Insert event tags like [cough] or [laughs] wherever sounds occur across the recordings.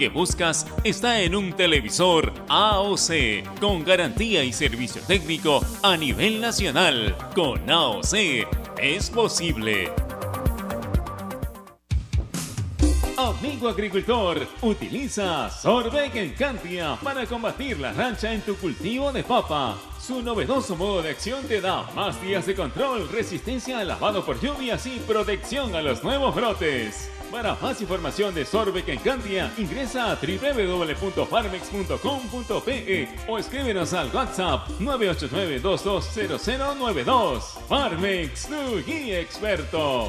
que buscas está en un televisor AOC con garantía y servicio técnico a nivel nacional. Con AOC es posible. Amigo agricultor, utiliza Sorbeck Encantia para combatir la rancha en tu cultivo de papa. Su novedoso modo de acción te da más días de control, resistencia al lavado por lluvias y protección a los nuevos brotes. Para más información de Sorbeck Encantia, ingresa a www.farmex.com.pe o escríbenos al WhatsApp 989-220092. Farmex, tu guía experto.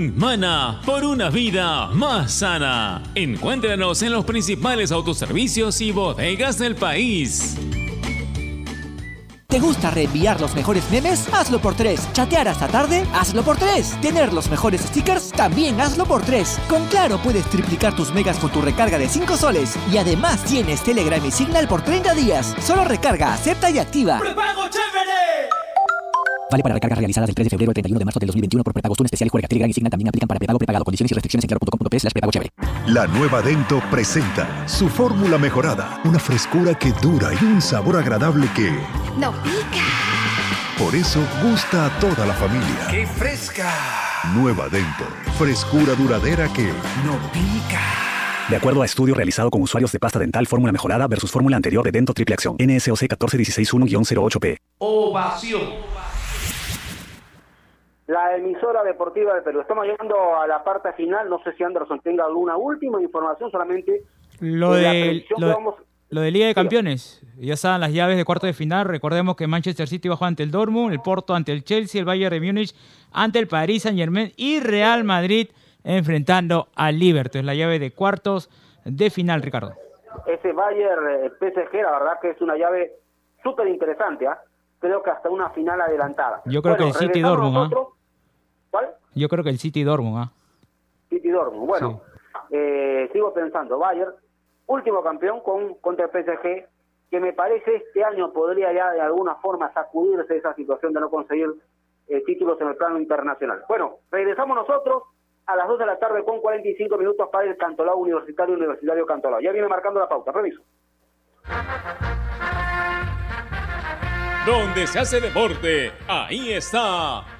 Mana por una vida más sana. Encuéntranos en los principales autoservicios y bodegas del país. ¿Te gusta reenviar los mejores memes? Hazlo por tres. ¿Chatear hasta tarde? Hazlo por tres. ¿Tener los mejores stickers? También hazlo por tres. Con Claro puedes triplicar tus megas con tu recarga de 5 soles. Y además tienes Telegram y Signal por 30 días. Solo recarga, acepta y activa. ¡Prepago chévere! Vale para recargas realizadas del 3 de febrero al 31 de marzo de 2021 por prepagos. Tun especial y juega Telegram y Signal también aplican para prepago prepagado. Condiciones y restricciones en claro.com.p slash prepago chévere. La nueva Dento presenta su fórmula mejorada, una frescura que dura y un sabor agradable que No pica. por eso gusta a toda la familia. ¡Qué fresca! Nueva Dento, frescura duradera que No pica. De acuerdo a estudio realizado con usuarios de pasta dental fórmula mejorada versus fórmula anterior de Dento Triple Acción, NSOC 14161-08P. Ovación. La emisora deportiva del Perú. Estamos llegando a la parte final. No sé si Anderson tenga alguna última información, solamente Lo de la de, lo, que vamos- lo de Liga de Campeones. Ya estaban las llaves de cuarto de final. Recordemos que Manchester City bajó ante el Dortmund, el Porto ante el Chelsea, el Bayern de Múnich ante el Paris Saint Germain y Real Madrid enfrentando al Liverpool. Es la llave de cuartos de final, Ricardo. ese Bayern eh, PSG, la verdad que es una llave súper interesante. ¿ah? Creo que hasta una final adelantada. Yo creo que el City Dortmund, ¿ah? ¿Cuál? Yo creo que el City Dortmund, ¿ah? City Dortmund. Bueno, eh, sigo pensando, Bayern, último campeón con contra el PSG, que me parece este año podría ya de alguna forma sacudirse esa situación de no conseguir eh, títulos en el plano internacional. Bueno, regresamos nosotros a las 2 de la tarde con 45 minutos para el Cantolao Universitario Universitario Cantolao. Ya viene marcando la pauta, permiso. Donde se hace deporte, ahí está.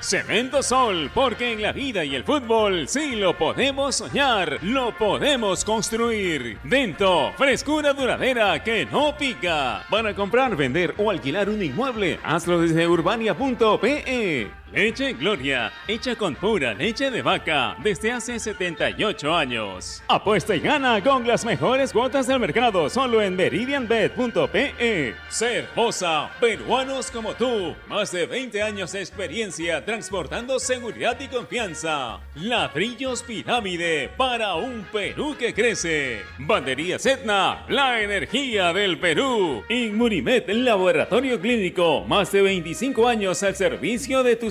Cemento Sol, porque en la vida y el fútbol sí lo podemos soñar, lo podemos construir. Dento, frescura duradera que no pica. Para comprar, vender o alquilar un inmueble, hazlo desde urbania.pe. Leche Gloria, hecha con pura leche de vaca desde hace 78 años. Apuesta y gana con las mejores cuotas del mercado solo en meridianbet.pe. Ser Moza, peruanos como tú, más de 20 años de experiencia transportando seguridad y confianza. Ladrillos Pirámide para un Perú que crece. Bandería Etna, la energía del Perú. Inmunimed, laboratorio clínico, más de 25 años al servicio de tu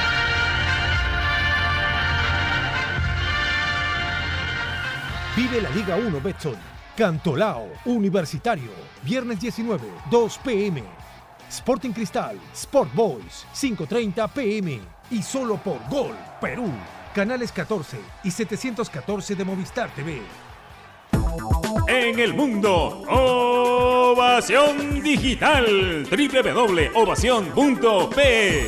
Vive la Liga 1 Betson. Cantolao, Universitario, viernes 19, 2 pm. Sporting Cristal, Sport Boys, 5.30 pm. Y solo por Gol, Perú. Canales 14 y 714 de Movistar TV. en el mundo. Ovación Digital. www.ovación.p.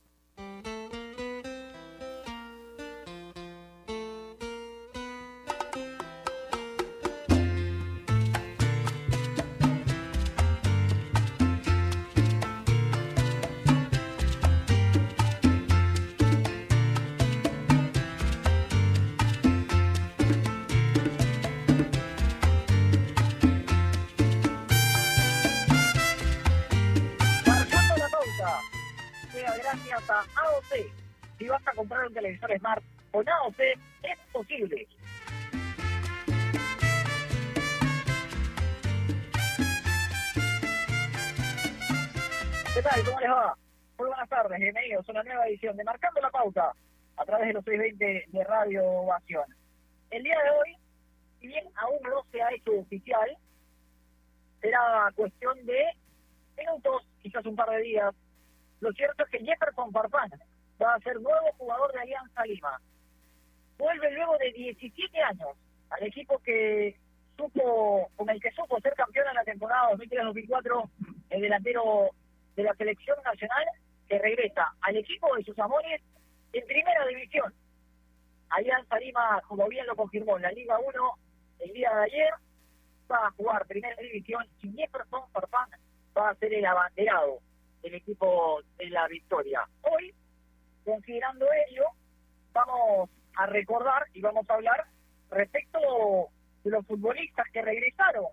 Comprar un televisor Smart con AOC, es posible. ¿Qué tal? ¿Cómo les va? Muy buenas tardes, bienvenidos a una nueva edición de Marcando la Pauta a través de los 620 de Radio Ovación. El día de hoy, si bien aún no se ha hecho oficial, será cuestión de minutos, quizás un par de días. Lo cierto es que Jefferson Farfán va a ser nuevo jugador de Alianza Lima. Vuelve luego de 17 años al equipo que supo, con el que supo ser campeón en la temporada 2003-2004, el delantero de la selección nacional, que regresa al equipo de sus amores en primera división. Alianza Lima, como bien lo confirmó en la Liga 1 el día de ayer, va a jugar primera división y Jefferson Farfán va a ser el abanderado del equipo de la victoria. Hoy, considerando ello, vamos a recordar y vamos a hablar respecto de los futbolistas que regresaron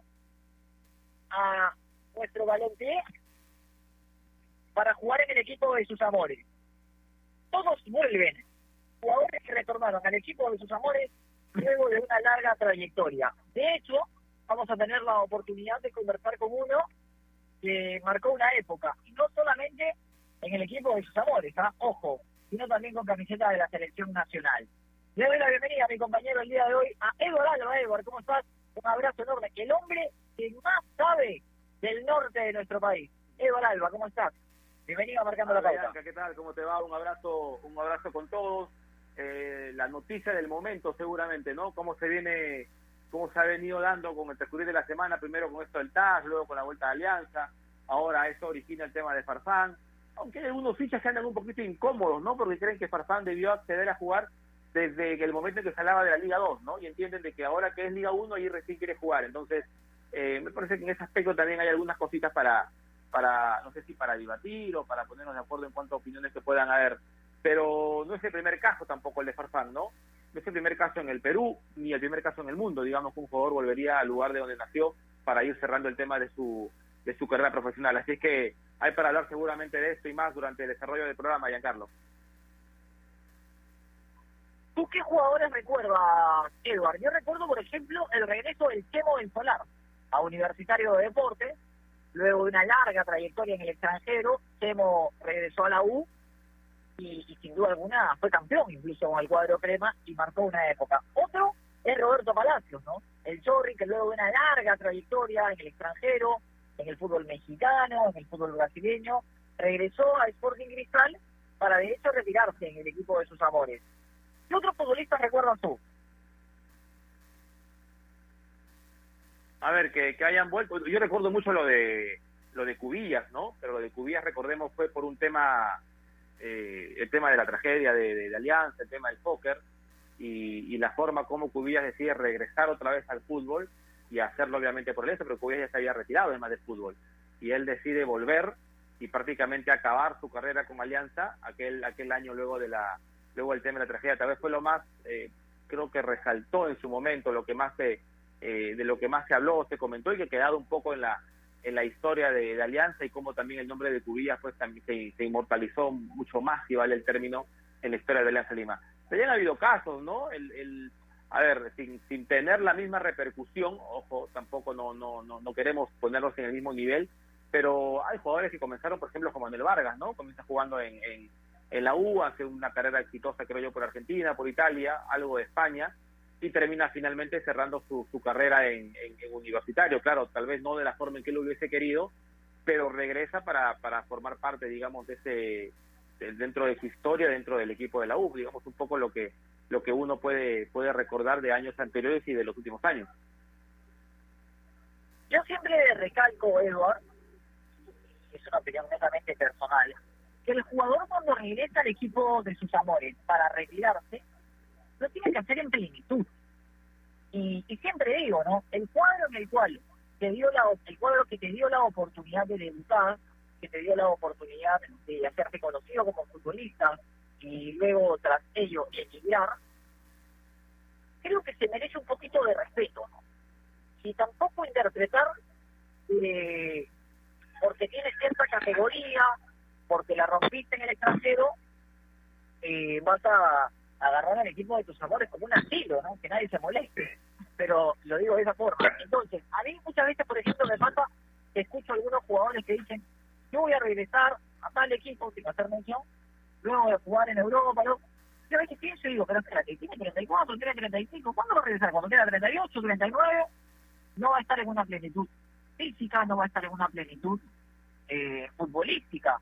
a nuestro balompié para jugar en el equipo de sus amores. Todos vuelven, jugadores que retornaron al equipo de sus amores luego de una larga trayectoria. De hecho, vamos a tener la oportunidad de conversar con uno que marcó una época, y no solamente en el equipo de sus amores, ¿ah? ojo, sino también con camiseta de la selección nacional. Le doy la bienvenida a mi compañero el día de hoy, a Edward Alba. Edward, ¿cómo estás? Un abrazo enorme. El hombre que más sabe del norte de nuestro país. Edward Alba, ¿cómo estás? Bienvenido a Marcando la Pauta. Bianca, ¿qué tal? ¿Cómo te va? Un abrazo, un abrazo con todos. Eh, la noticia del momento, seguramente, ¿no? Cómo se viene, cómo se ha venido dando con el transcurrir de la semana, primero con esto del TAS, luego con la vuelta de Alianza, ahora eso origina el tema de Farfán. Aunque hay algunos fichas que andan un poquito incómodos, ¿no? Porque creen que Farfán debió acceder a jugar desde el momento en que se hablaba de la Liga 2, ¿no? Y entienden de que ahora que es Liga 1 ahí recién quiere jugar. Entonces, eh, me parece que en ese aspecto también hay algunas cositas para, para, no sé si para debatir o para ponernos de acuerdo en cuanto a opiniones que puedan haber. Pero no es el primer caso tampoco el de Farfán, ¿no? No es el primer caso en el Perú, ni el primer caso en el mundo. Digamos que un jugador volvería al lugar de donde nació para ir cerrando el tema de su, de su carrera profesional. Así es que hay para hablar seguramente de esto y más durante el desarrollo del programa, Giancarlo. ¿Tú qué jugadores recuerdas, Edward? Yo recuerdo, por ejemplo, el regreso del Chemo del Solar a Universitario de Deportes. Luego de una larga trayectoria en el extranjero, Chemo regresó a la U y, y sin duda alguna fue campeón incluso con el cuadro crema y marcó una época. Otro es Roberto Palacios, ¿no? El Chorri que luego de una larga trayectoria en el extranjero, en el fútbol mexicano, en el fútbol brasileño, regresó a Sporting Cristal para de hecho retirarse en el equipo de sus amores. ¿Qué otros futbolistas recuerdas tú? A ver, que, que hayan vuelto. Yo recuerdo mucho lo de lo de Cubillas, ¿no? Pero lo de Cubillas, recordemos, fue por un tema, eh, el tema de la tragedia de, de, de Alianza, el tema del póker, y, y, la forma como Cubillas decide regresar otra vez al fútbol y hacerlo obviamente por eso, pero Cubillas ya se había retirado además del fútbol. Y él decide volver y prácticamente acabar su carrera con Alianza aquel aquel año luego de la luego el tema de la tragedia. Tal vez fue lo más, eh, creo que resaltó en su momento, lo que más se, eh, de lo que más se habló, se comentó y que ha quedado un poco en la en la historia de, Alianza y como también el nombre de Cubillas pues también se, se, inmortalizó mucho más, si vale el término, en la historia de Alianza Lima. Pero ya han habido casos, ¿no? El, el, a ver, sin, sin tener la misma repercusión, ojo, tampoco no, no, no, no queremos ponerlos en el mismo nivel, pero hay jugadores que comenzaron, por ejemplo, como Manuel Vargas, ¿no? Comienza jugando en, en, la U, hace una carrera exitosa, creo yo, por Argentina, por Italia, algo de España, y termina finalmente cerrando su, su carrera en, universitario. Claro, tal vez no de la forma en que él hubiese querido, pero regresa para, para formar parte, digamos, de ese dentro de su historia, dentro del equipo de la U, digamos un poco lo que lo que uno puede puede recordar de años anteriores y de los últimos años. Yo siempre recalco, Edward, es una opinión netamente personal, que el jugador cuando regresa al equipo de sus amores para retirarse, lo tiene que hacer en plenitud. Y, siempre digo, ¿no? El cuadro en el cual te dio la, el cuadro que te dio la oportunidad de debutar, que te dio la oportunidad de hacerte conocido como futbolista y luego tras ello emigrar, creo que se merece un poquito de respeto, ¿no? Y tampoco interpretar eh, porque tienes cierta categoría, porque la rompiste en el extranjero, eh, vas a agarrar al equipo de tus amores como un asilo, ¿no? Que nadie se moleste. Pero lo digo de esa forma. Entonces, a mí muchas veces, por ejemplo, me pasa escucho a algunos jugadores que dicen, yo voy a regresar a tal equipo, sin hacer mención, luego a jugar en Europa. Yo a veces pienso y digo, pero espérate, tiene 34, tiene 35, ¿cuándo va a regresar? Cuando tenga 38, 39, no va a estar en una plenitud física, no va a estar en una plenitud eh, futbolística.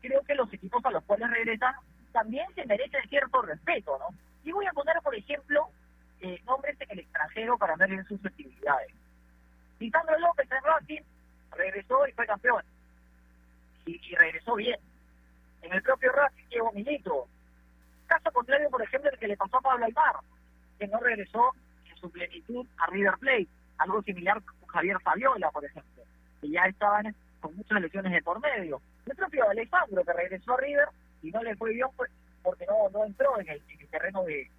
Creo que los equipos a los cuales regresan también se merecen cierto respeto, ¿no? Y voy a poner, por ejemplo, eh, nombres en el extranjero para ver en sus actividades. Lisandro López en Racing regresó y fue campeón. Y, regresó bien. En el propio Racing llegó Milito. Caso contrario, por ejemplo, el que le pasó a Pablo Aymar, que no regresó en su plenitud a River Plate. Algo similar con Javier Fabiola, por ejemplo, que ya estaban con muchas lesiones de por medio. El propio Alejandro, que regresó a River y no le fue bien porque no, no entró en el, terreno de,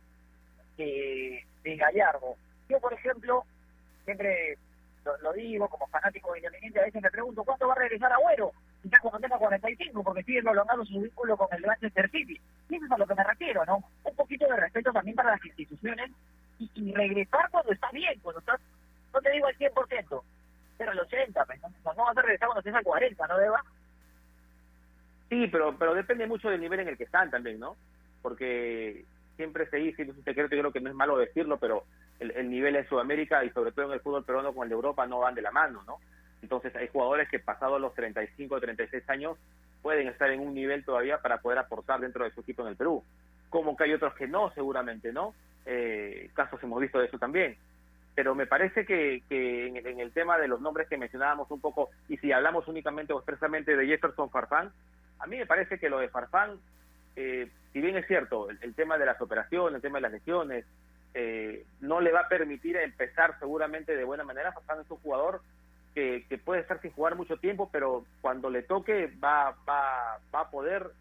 de, Gallardo. Yo, por ejemplo, siempre lo, digo como fanático de Independiente, a veces me pregunto, ¿cuándo va a regresar Agüero? Quizás cuando tenga 45, porque sigue prolongando su vínculo con el Manchester City. Y eso es a lo que me refiero, ¿no? Un poquito de respeto también para las instituciones y, regresar cuando está bien, cuando estás, no te digo al 100%, pero al 80%, pues, no, vas a regresar cuando estés al 40%, ¿no, Deba? Sí, pero, pero depende mucho del nivel en el que están también, ¿no? Porque siempre se dice, no es un secreto, yo creo que no es malo decirlo, pero el, nivel en Sudamérica y sobre todo en el fútbol peruano con el de Europa no van de la mano, ¿no? Entonces hay jugadores que pasados los 35 o 36 años pueden estar en un nivel todavía para poder aportar dentro de su equipo en el Perú. Como que hay otros que no, seguramente, ¿no? Eh, casos hemos visto de eso también. Pero me parece que, que en, el tema de los nombres que mencionábamos un poco, y si hablamos únicamente o expresamente de Jefferson Farfán, a mí me parece que lo de Farfán, eh, si bien es cierto, el, tema de las operaciones, el tema de las lesiones, eh, no le va a permitir empezar seguramente de buena manera. Farfán es un jugador que, puede estar sin jugar mucho tiempo, pero cuando le toque va, va, va a poder,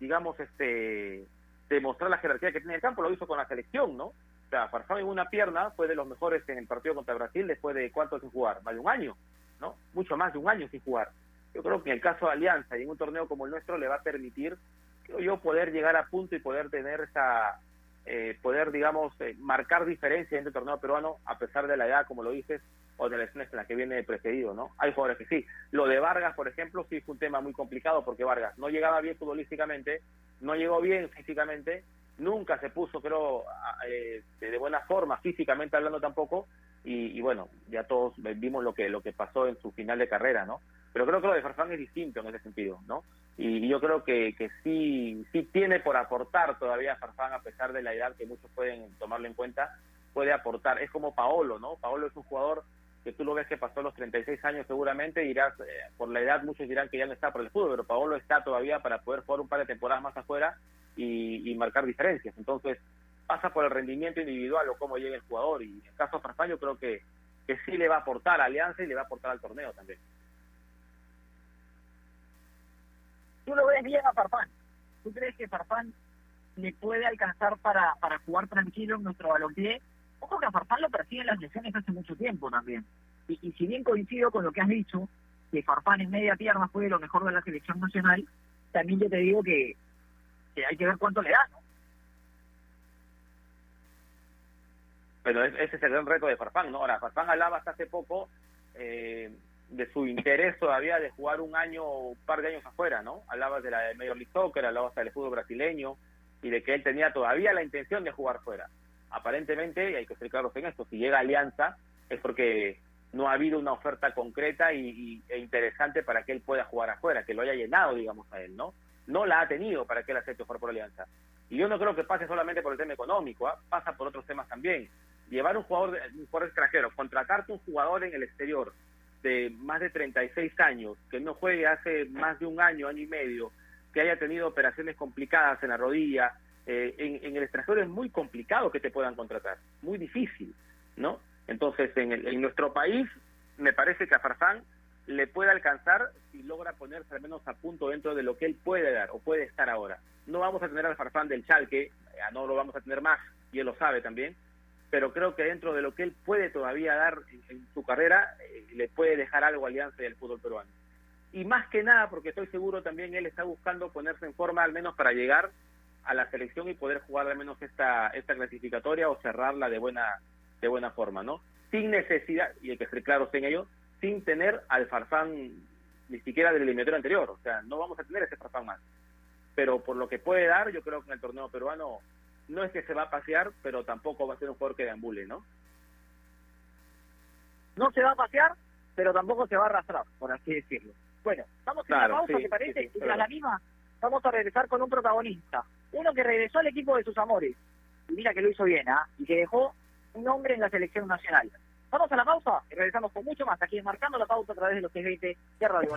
digamos, este demostrar la jerarquía que tiene en el campo. Lo hizo con la selección, ¿no? O sea, Farfán en una pierna fue de los mejores en el partido contra Brasil después de cuánto sin jugar, más de un año, ¿no? Mucho más de un año sin jugar yo creo que en el caso de Alianza y en un torneo como el nuestro le va a permitir, creo yo, poder llegar a punto y poder tener esa, eh, poder, digamos, eh, marcar diferencia en el torneo peruano a pesar de la edad, como lo dices, o de la en la que viene precedido, ¿no? Hay jugadores que sí. Lo de Vargas, por ejemplo, sí fue un tema muy complicado porque Vargas no llegaba bien futbolísticamente, no llegó bien físicamente, nunca se puso, creo, eh, de buena forma, físicamente hablando tampoco, y, y, bueno, ya todos vimos lo que lo que pasó en su final de carrera, ¿no? Pero creo que lo de Farfán es distinto en ese sentido, ¿no? Y, yo creo que, que sí, sí tiene por aportar todavía Farfán, a pesar de la edad que muchos pueden tomarlo en cuenta, puede aportar. Es como Paolo, ¿no? Paolo es un jugador que tú lo ves que pasó los 36 años seguramente, dirás, eh, por la edad muchos dirán que ya no está por el fútbol, pero Paolo está todavía para poder jugar un par de temporadas más afuera y, marcar diferencias. Entonces, pasa por el rendimiento individual o cómo llega el jugador. Y en el caso de Farfán yo creo que, que sí le va a aportar a Alianza y le va a aportar al torneo también. tú lo ves bien a Farfán. ¿Tú crees que Farfán le puede alcanzar para, para jugar tranquilo en nuestro balompié? Ojo que a Farfán lo persiguen las lesiones hace mucho tiempo también. Y, si bien coincido con lo que has dicho, que Farfán en media pierna fue lo mejor de la selección nacional, también yo te digo que, que hay que ver cuánto le da, ¿no? Pero ese es el gran reto de Farfán, ¿no? Ahora, Farfán hablaba hasta hace poco eh, de su interés todavía de jugar un año un par de años afuera, ¿no? Hablabas de la de Major League Soccer, hablabas del fútbol brasileño y de que él tenía todavía la intención de jugar fuera. Aparentemente, y hay que ser claros en esto, si llega Alianza es porque no ha habido una oferta concreta y, e interesante para que él pueda jugar afuera, que lo haya llenado, digamos, a él, ¿no? No la ha tenido para que él acepte jugar por Alianza. Y yo no creo que pase solamente por el tema económico, ¿ah? pasa por otros temas también. Llevar un jugador, un jugador extranjero, contratarte un jugador en el exterior de más de 36 años, que no juegue hace más de un año, año y medio, que haya tenido operaciones complicadas en la rodilla, eh, en, el extranjero es muy complicado que te puedan contratar, muy difícil, ¿no? Entonces, en, el, en nuestro país, me parece que a Farfán le puede alcanzar si logra ponerse al menos a punto dentro de lo que él puede dar o puede estar ahora. No vamos a tener al Farfán del Chalque, no lo vamos a tener más, y él lo sabe también, pero creo que dentro de lo que él puede todavía dar en, su carrera, eh, le puede dejar algo Alianza del fútbol peruano. Y más que nada, porque estoy seguro también él está buscando ponerse en forma al menos para llegar a la selección y poder jugar al menos esta, esta clasificatoria o cerrarla de buena de buena forma, ¿no? Sin necesidad, y hay que ser claros en ello, sin tener al Farfán ni siquiera del eliminatorio anterior, o sea, no vamos a tener ese Farfán más. Pero por lo que puede dar, yo creo que en el torneo peruano no es que se va a pasear, pero tampoco va a ser un jugador que deambule, ¿no? No se va a pasear, pero tampoco se va a arrastrar, por así decirlo. Bueno, vamos a una pausa, ¿te parece? y tras la misma vamos a regresar con un protagonista. Uno que regresó al equipo de sus amores. Y mira que lo hizo bien, ¿ah? Y que dejó un nombre en la selección nacional. Vamos a la pausa y regresamos con mucho más aquí Marcando la Pausa a través de los 620 de Radio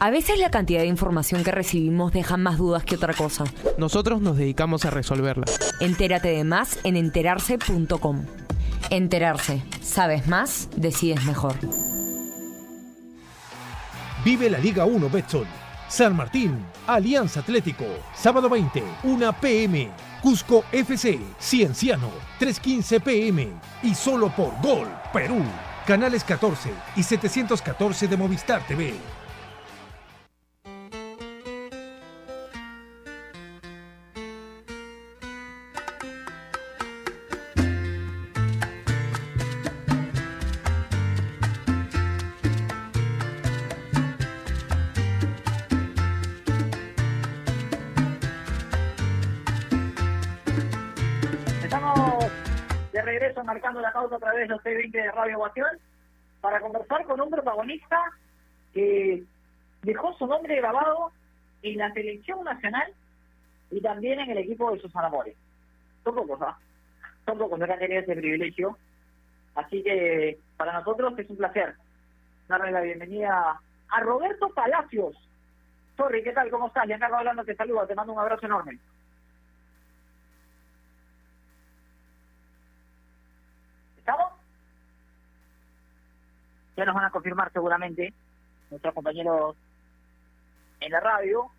A veces la cantidad de información que recibimos deja más dudas que otra cosa. Nosotros nos dedicamos a resolverla. Entérate de más en enterarse.com. Enterarse. Sabes más, decides mejor. Vive la Liga 1 Betson. San Martín, Alianza Atlético. Sábado 20, 1 pm. Cusco FC, Cienciano, 3.15 pm. Y solo por Gol, Perú. Canales 14 y 714 de Movistar TV. Pausa a través de los C20 de Radio Ovación para conversar con un protagonista que dejó su nombre grabado en la selección nacional y también en el equipo de sus amores. Son pocos, ¿ah? Son pocos han tenido ese privilegio. Así que para nosotros es un placer darle la bienvenida a Roberto Palacios. Sorry, ¿qué tal? ¿Cómo estás? Giancarlo hablando, te saluda, te mando un abrazo enorme. Ya nos van a confirmar seguramente nuestros compañeros en la radio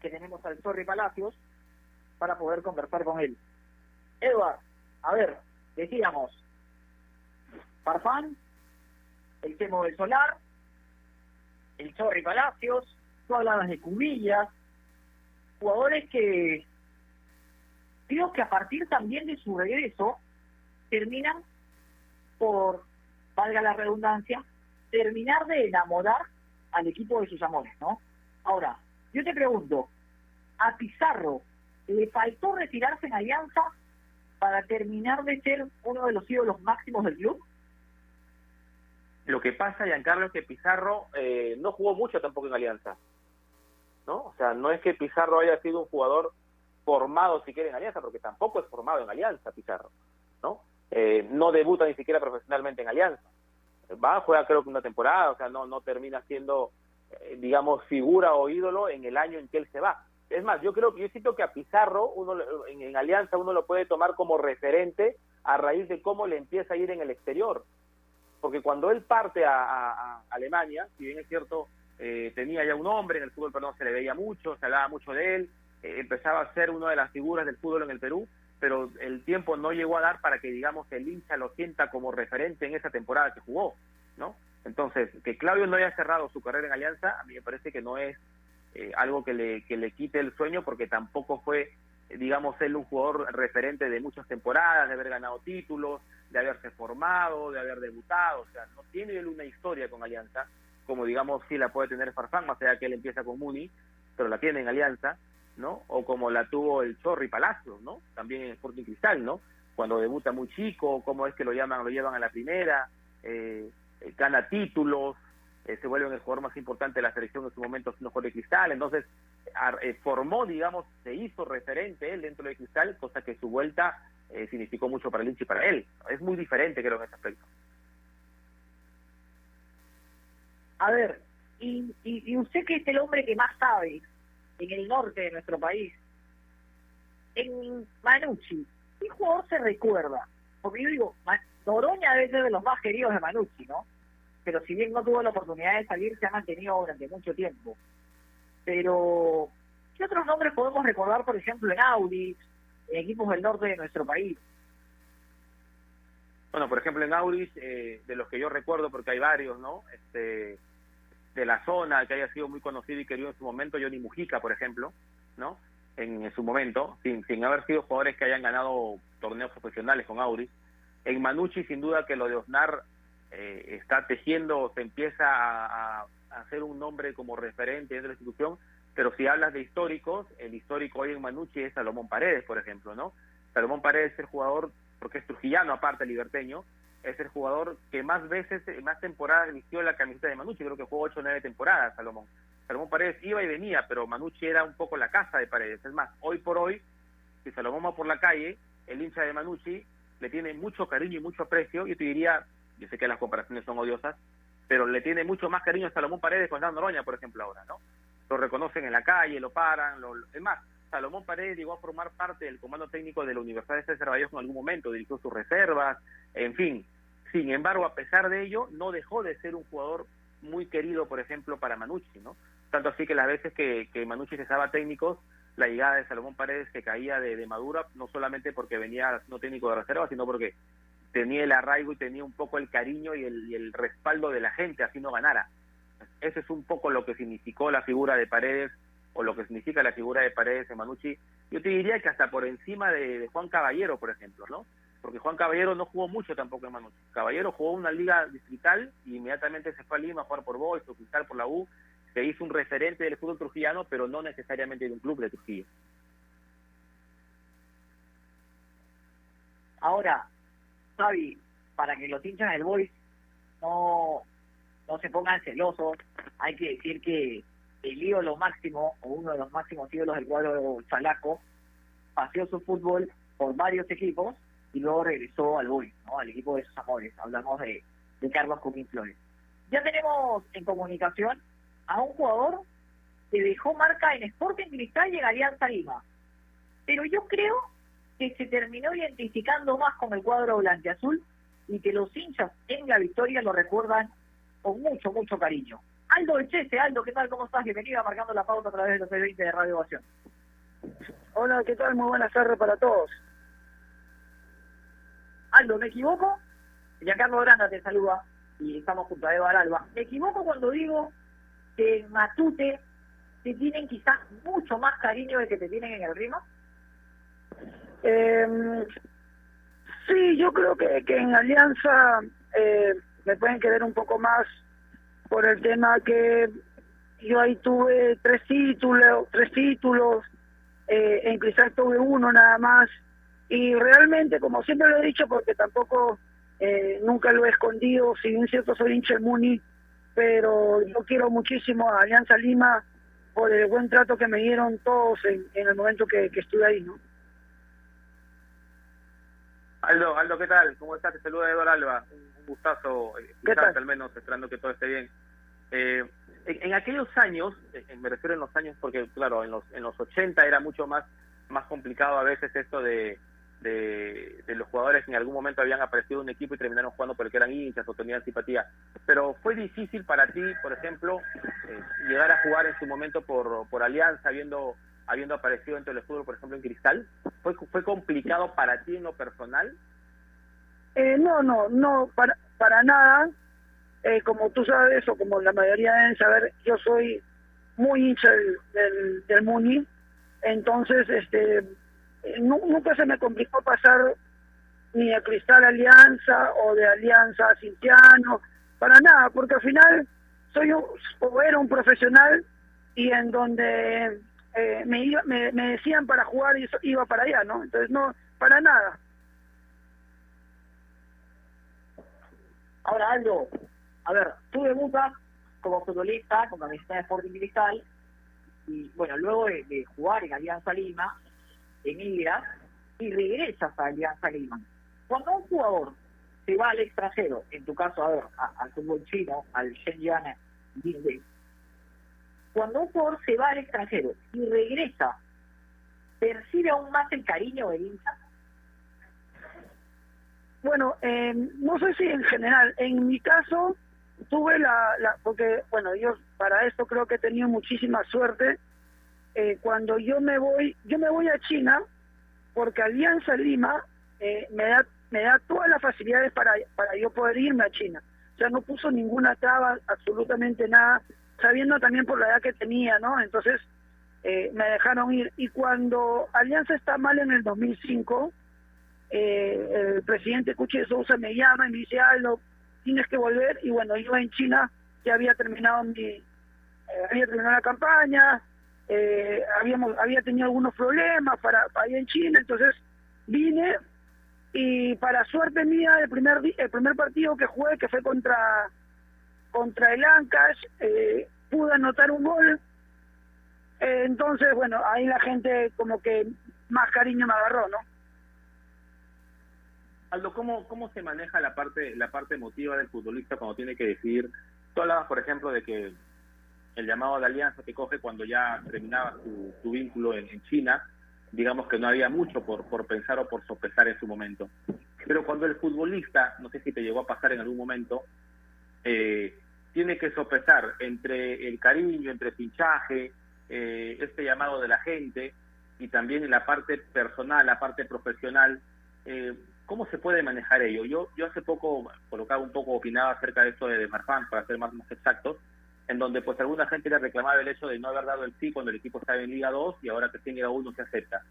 que tenemos al Sorry Palacios para poder conversar con él. Edward, a ver, decíamos, Farfán, el Temo del Solar, el Sorry Palacios, tú hablabas de Cubillas, jugadores que creo que a partir también de su regreso terminan por valga la redundancia, terminar de enamorar al equipo de sus amores, ¿no? Ahora, yo te pregunto, ¿a Pizarro le faltó retirarse en Alianza para terminar de ser uno de los ídolos máximos del club? Lo que pasa, Giancarlo, es que Pizarro eh, no jugó mucho tampoco en Alianza. ¿no? O sea, no es que Pizarro haya sido un jugador formado si quiere en Alianza, porque tampoco es formado en Alianza Pizarro, ¿no? Eh, no debuta ni siquiera profesionalmente en Alianza. Va, juega creo que una temporada, o sea, no, no termina siendo, eh, digamos, figura o ídolo en el año en que él se va. es más, yo creo que yo siento que a Pizarro, uno en, en Alianza, uno lo puede tomar como referente a raíz de cómo le empieza a ir en el exterior. Porque cuando él parte a, a- Alemania, si bien es cierto, eh, tenía ya un hombre en el fútbol, pero no se le veía mucho, se hablaba mucho de él, eh, empezaba a ser una de las figuras del fútbol en el Perú, pero el tiempo no llegó a dar para que, digamos, el hincha lo sienta como referente en esa temporada que jugó, ¿no? Entonces, que Claudio no haya cerrado su carrera en Alianza, a mí me parece que no es eh, algo que le, que le quite el sueño, porque tampoco fue, digamos, él un jugador referente de muchas temporadas, de haber ganado títulos, de haberse formado, de haber debutado, o sea, no tiene él una historia con Alianza, como digamos sí la puede tener Farfán, más allá que él empieza con Muni, pero la tiene en Alianza, ¿no? O como la tuvo el Chorri Palacios, ¿no? También en Sporting Cristal, ¿no? Cuando debuta muy chico, cómo es que lo llaman, lo llevan a la primera, eh, eh, gana títulos, eh, se vuelve el jugador más importante de la selección en su momento jugador de Cristal, entonces ar- eh, formó, digamos, se hizo referente él dentro de Cristal, cosa que su vuelta significó mucho para el hincha y para él. Es muy diferente creo en ese aspecto. A ver, y, y usted que es el hombre que más sabe en el norte de nuestro país, en Manucci, ¿qué jugador se recuerda? Porque yo digo, Noroña debe ser de los más queridos de Manucci, ¿no? Pero si bien no tuvo la oportunidad de salir, se ha mantenido durante mucho tiempo. Pero, ¿qué otros nombres podemos recordar, por ejemplo, en Audi, en equipos del norte de nuestro país? Bueno, por ejemplo, en Auris, eh, de los que yo recuerdo, porque hay varios, ¿no? Este, de la zona, que haya sido muy conocido y querido en su momento, Johnny Mujica, por ejemplo, ¿no? En, en su momento, sin, sin haber sido jugadores que hayan ganado torneos profesionales con Auris. En Manucci, sin duda que lo de Osnar eh, está tejiendo, se empieza a, a- hacer un nombre como referente dentro de la institución, pero si hablas de históricos, el histórico hoy en Manucci es Salomón Paredes, por ejemplo, ¿no? Salomón Paredes es el jugador, porque es trujillano aparte, liberteño, es el jugador que más veces, más temporadas vistió la camiseta de Manucci, creo que jugó 8 o 9 temporadas, Salomón. Salomón Paredes iba y venía, pero Manucci era un poco la casa de Paredes. Es más, hoy por hoy, si Salomón va por la calle, el hincha de Manucci le tiene mucho cariño y mucho aprecio, yo te diría, yo sé que las comparaciones son odiosas, pero le tiene mucho más cariño a Salomón Paredes con Dan Noroña, por ejemplo, ahora, ¿no? Lo reconocen en la calle, lo paran, lo- es más, Salomón Paredes llegó a formar parte del comando técnico de la Universidad de César Vallejo en algún momento, dirigió sus reservas, en fin. Sin embargo, a pesar de ello, no dejó de ser un jugador muy querido, por ejemplo, para Manucci, ¿no? Tanto así que las veces que, que Manucci cesaba técnicos, la llegada de Salomón Paredes que caía de, Madura, no solamente porque venía no técnico de reserva, sino porque tenía el arraigo y tenía un poco el cariño y el, respaldo de la gente, así no ganara. Ese es un poco lo que significó la figura de Paredes o lo que significa la figura de Paredes en Manucci. Yo te diría que hasta por encima de Juan Caballero, por ejemplo, ¿no? Porque Juan Caballero no jugó mucho tampoco en Manucci. Caballero jugó una liga distrital y inmediatamente se fue a Lima a jugar por Boys, por Cristal, por la U. Se hizo un referente del fútbol trujillano, pero no necesariamente de un club de Trujillo. Ahora, Fabi, para que los hinchas del Boys no, no se pongan celosos, hay que decir que el ídolo máximo, o uno de los máximos ídolos del cuadro chalaco, paseó su fútbol por varios equipos y luego regresó al Boys, ¿no? al equipo de sus amores. Hablamos de, de Carlos Coquín Flores. Ya tenemos en comunicación a un jugador que dejó marca en Sporting Cristal y en Alianza Lima. Pero yo creo que se terminó identificando más con el cuadro blanqueazul y que los hinchas en la victoria lo recuerdan con mucho, mucho cariño. Aldo Echese, Aldo, ¿qué tal? ¿Cómo estás? Bienvenido a Marcando la Pauta a través de los 20 de Radio Ovación. Hola, ¿qué tal? Muy buenas tardes para todos. Aldo, ¿me equivoco? Giancarlo Granda te saluda y estamos junto a Eva Alba. ¿Me equivoco cuando digo que en Matute te tienen quizás mucho más cariño del que te tienen en el Rima? Eh, sí, yo creo que, que en Alianza eh, me pueden querer un poco más por el tema que yo ahí tuve tres títulos, tres títulos, eh, en Cristal tuve uno nada más, y realmente, como siempre lo he dicho, porque tampoco eh, nunca lo he escondido, si bien cierto soy hincha del Muni, pero yo quiero muchísimo a Alianza Lima por el buen trato que me dieron todos en, en el momento que, que estuve ahí, ¿no? Aldo, Aldo, ¿qué tal? ¿Cómo estás? Te saluda Eduardo Alba. Un, un gustazo eh, escucharte al menos, esperando que todo esté bien. Eh, en, en aquellos años, eh, me refiero en los años porque, claro, en los, en los 80 era mucho más, más complicado a veces esto de, de, los jugadores que en algún momento habían aparecido en un equipo y terminaron jugando porque eran hinchas o tenían simpatía. Pero fue difícil para ti, por ejemplo, eh, llegar a jugar en su momento por, por Alianza, habiendo, habiendo aparecido dentro del fútbol, por ejemplo, en Cristal. ¿Fue, fue complicado para ti en lo personal? Eh, no, no, no, para, para nada. Eh, como tú sabes, o como la mayoría deben saber, yo soy muy hincha del, del, del Muni. Entonces, este, nunca se me complicó pasar ni de Cristal Alianza o de Alianza Cintiano, para nada, porque al final soy un, o era un profesional y en donde eh, me, iba, me, me decían para jugar y iba para allá, ¿no? Entonces, no, para nada. Ahora, Aldo, a ver, tú debutas como futbolista con camiseta de Sporting Cristal y, bueno, luego de jugar en Alianza Lima, emigras y regresas a Alianza Lima. Cuando un jugador se va al extranjero, en tu caso, a ver, al fútbol chino, al Shenyang Jingwei, cuando un jugador se va al extranjero y regresa, ¿percibe aún más el cariño del hincha? Bueno, eh, no sé si en general, en mi caso tuve la, la, porque bueno, yo para esto creo que he tenido muchísima suerte. Eh, cuando yo me voy, yo me voy a China porque Alianza Lima eh, me da me da todas las facilidades para para yo poder irme a China. O sea, no puso ninguna traba, absolutamente nada, sabiendo también por la edad que tenía, ¿no? Entonces eh, me dejaron ir. Y cuando Alianza está mal en el 2005, eh, el presidente Cuchi de Sousa me llama y me dice, Aldo, tienes que volver. Y bueno, yo en China ya había terminado mi, eh, había terminado la campaña, eh, habíamos, había tenido algunos problemas para, para en China, entonces vine y para suerte mía el primer el primer partido que jugué que fue contra contra el Ancash eh, pude anotar un gol entonces bueno ahí la gente como que más cariño me agarró no Aldo, ¿cómo, ¿cómo se maneja la parte la parte emotiva del futbolista cuando tiene que decidir? Tú hablabas, por ejemplo, de que el llamado de alianza que coge cuando ya terminaba su, su vínculo en, en China, digamos que no había mucho por, por pensar o por sopesar en su momento. Pero cuando el futbolista, no sé si te llegó a pasar en algún momento, eh, tiene que sopesar entre el cariño, entre el pinchaje, eh, este llamado de la gente y también la parte personal, la parte profesional, eh, ¿cómo se puede manejar ello? Yo, yo hace poco colocaba un poco, opinaba acerca de esto de, de Marfan, para ser más, más exactos, en donde pues alguna gente le reclamaba el hecho de no haber dado el sí cuando el equipo estaba en Liga 2 y ahora que está en Liga 1 se acepta.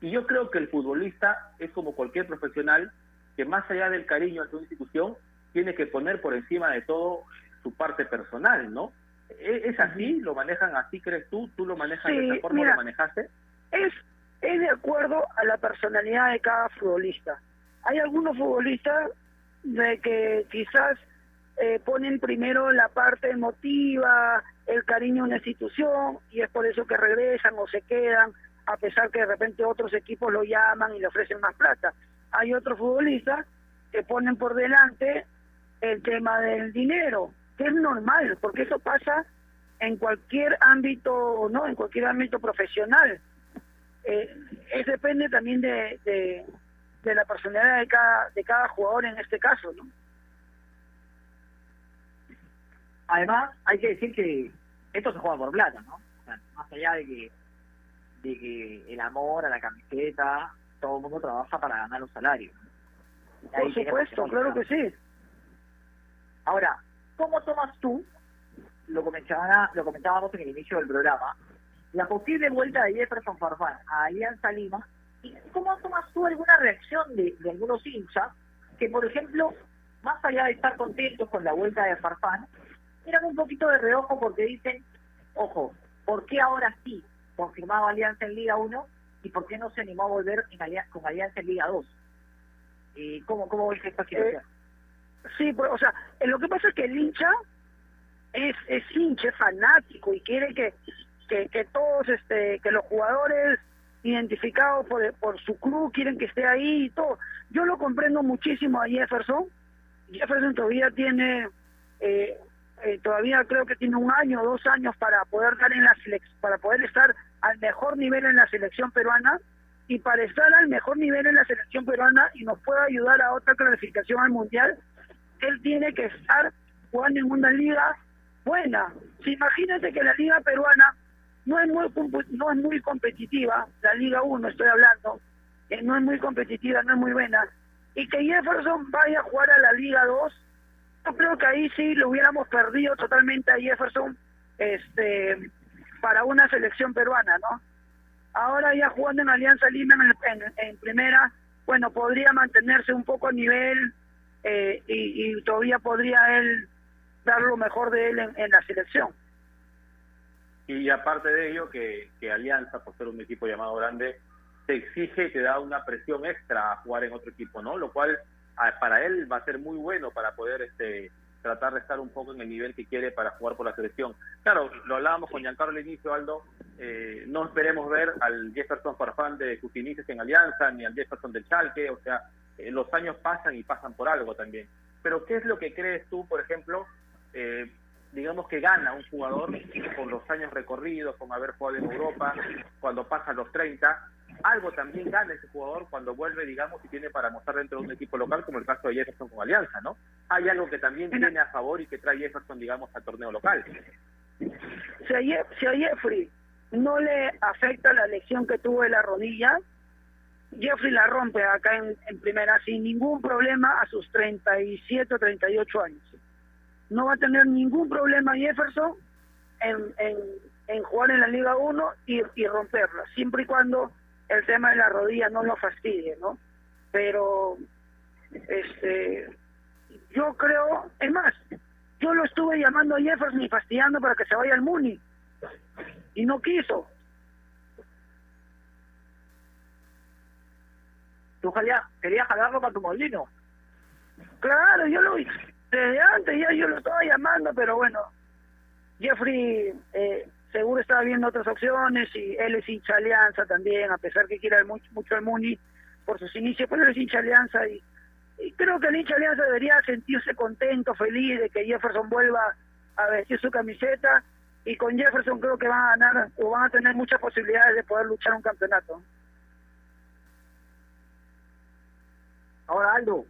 Y yo creo que el futbolista es como cualquier profesional que más allá del cariño a su institución, tiene que poner por encima de todo su parte personal, ¿no? ¿E- ¿Es así? ¿Lo manejan así, crees tú? ¿Tú lo manejas de esa forma? mira, ¿Lo manejaste? es, es de acuerdo a la personalidad de cada futbolista. Hay algunos futbolistas de que quizás eh, ponen primero la parte emotiva, el cariño a una institución, y es por eso que regresan o se quedan, a pesar que de repente otros equipos lo llaman y le ofrecen más plata. Hay otros futbolistas que ponen por delante el tema del dinero, que es normal, porque eso pasa en cualquier ámbito, ¿no? En cualquier ámbito profesional. Eh, es depende también de, de, de la personalidad de cada, de cada jugador en este caso, ¿no? Además, hay que decir que esto se juega por plata, ¿no? O sea, más allá de que, de que el amor a la camiseta, todo el mundo trabaja para ganar un salario. Por Ahí supuesto, claro que sí. Ahora, ¿cómo tomas tú, lo, comentaba, lo comentábamos en el inicio del programa, la posible vuelta de Jefferson Farfán a Alianza Lima? ¿Y cómo tomas tú alguna reacción de, de algunos hinchas que, por ejemplo, más allá de estar contentos con la vuelta de Farfán, miran un poquito de reojo porque dicen, ojo, ¿por qué ahora sí confirmaba Alianza en Liga 1 y por qué no se animó a volver en alia- con Alianza en Liga 2? ¿Y cómo, cómo ves esta situación? Sí, pues, o sea, eh, lo que pasa es que el hincha es, es hincha, es fanático y quiere que, que, que todos, este, que los jugadores identificados por, por su club quieren que esté ahí y todo. Yo lo comprendo muchísimo a Jefferson. Jefferson todavía tiene eh, eh, todavía creo que tiene un año o dos años para poder estar en la para poder estar al mejor nivel en la selección peruana y para estar al mejor nivel en la selección peruana y nos pueda ayudar a otra clasificación al mundial, él tiene que estar jugando en una liga buena. Si imagínate que la liga peruana no es muy no es muy competitiva, la liga 1 estoy hablando, eh, no es muy competitiva, no es muy buena, y que Jefferson vaya a jugar a la liga 2, yo creo que ahí sí lo hubiéramos perdido totalmente a Jefferson este para una selección peruana, ¿no? Ahora ya jugando en Alianza Lima en, en- en primera, bueno, podría mantenerse un poco a nivel eh, y, y todavía podría él dar lo mejor de él en, la selección. Y aparte de ello, que, que Alianza, por ser un equipo llamado grande, te exige y te da una presión extra a jugar en otro equipo, ¿no? Lo cual a- para él va a ser muy bueno para poder este tratar de estar un poco en el nivel que quiere para jugar por la selección. Claro, lo hablábamos con Giancarlo al inicio, Aldo, eh, no esperemos ver al Jefferson Farfán de sus inicios en Alianza, ni al Jefferson del Chalque, o sea, eh, los años pasan y pasan por algo también. Pero ¿qué es lo que crees tú, por ejemplo, eh, digamos que gana un jugador con los años recorridos, con haber jugado en Europa, cuando pasa los 30, algo también gana ese jugador cuando vuelve, digamos, y tiene para mostrar dentro de un equipo local, como el caso de Jefferson con Alianza, ¿no? Hay algo que también tiene a favor y que trae Jefferson, digamos, al torneo local. Si a, Ye- si a Jeffrey no le afecta la lesión que tuvo en la rodilla, Jeffrey la rompe acá en, en primera sin ningún problema a sus 37 o 38 años. No va a tener ningún problema Jefferson en, en, en jugar en la Liga 1 y, y romperla, siempre y cuando el tema de la rodilla no lo fastidie, ¿no? Pero, este, yo creo, es más, yo lo estuve llamando a Jefferson y fastidiando para que se vaya al Muni y no quiso. Tú querías, querías jalarlo para tu molino. Claro, yo lo desde antes ya yo lo estaba llamando, pero bueno, Jeffrey eh, seguro estaba viendo otras opciones y él es hincha Alianza también, a pesar que quiera mucho, mucho al Muni por sus inicios, pero él es hincha Alianza y, creo que el hincha Alianza debería sentirse contento, feliz de que Jefferson vuelva a vestir su camiseta y con Jefferson creo que van a ganar o van a tener muchas posibilidades de poder luchar un campeonato. Ahora, Aldo,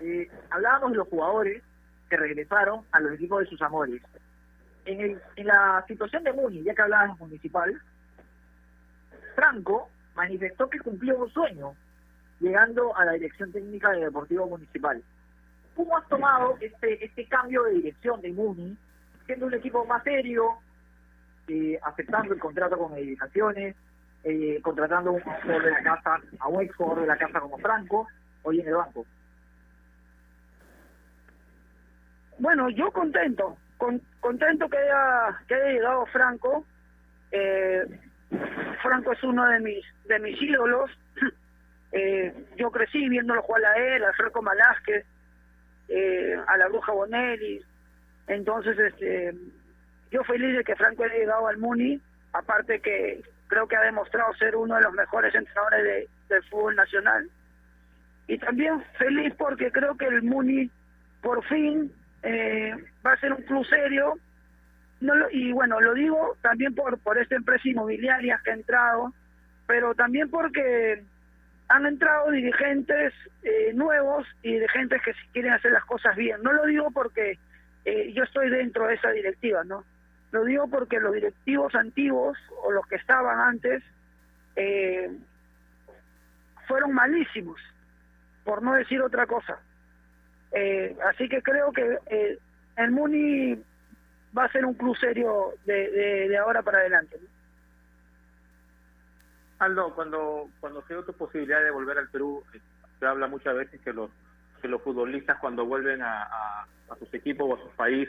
eh, hablábamos de los jugadores que regresaron a los equipos de sus amores. En, el, en la situación de Muni, ya que hablabas de municipal, Franco manifestó que cumplió un sueño llegando a la dirección técnica del Deportivo Municipal. ¿Cómo has tomado este, este cambio de dirección de Muni, siendo un equipo más serio, eh, aceptando el contrato con edificaciones, eh, contratando a un jugador de la casa, a un ex jugador de la casa como Franco, hoy en el banco? Bueno, yo contento, con- contento que haya, que haya llegado Franco. Eh, Franco es uno de mis de mis ídolos. [clears throat] Eh, yo crecí viéndolo jugar a él, a Franco Malásquez, eh, a la Bruja Bonelli. Entonces, este, yo feliz de que Franco haya llegado al Muni, aparte que creo que ha demostrado ser uno de los mejores entrenadores de, del fútbol nacional. Y también feliz porque creo que el Muni por fin eh, va a ser un club serio. No lo- y bueno, lo digo también por, por esta empresa inmobiliaria que ha entrado, pero también porque han entrado dirigentes eh, nuevos y dirigentes que quieren hacer las cosas bien. No lo digo porque eh, yo estoy dentro de esa directiva, ¿no? Lo digo porque los directivos antiguos o los que estaban antes eh, fueron malísimos, por no decir otra cosa. Eh, así que creo que eh, el Muni va a ser un club serio de, de, ahora para adelante. Aldo, cuando, cuando se dio tu posibilidad de volver al Perú, eh, se habla muchas veces que los, que los futbolistas cuando vuelven a, a, sus equipos o a su país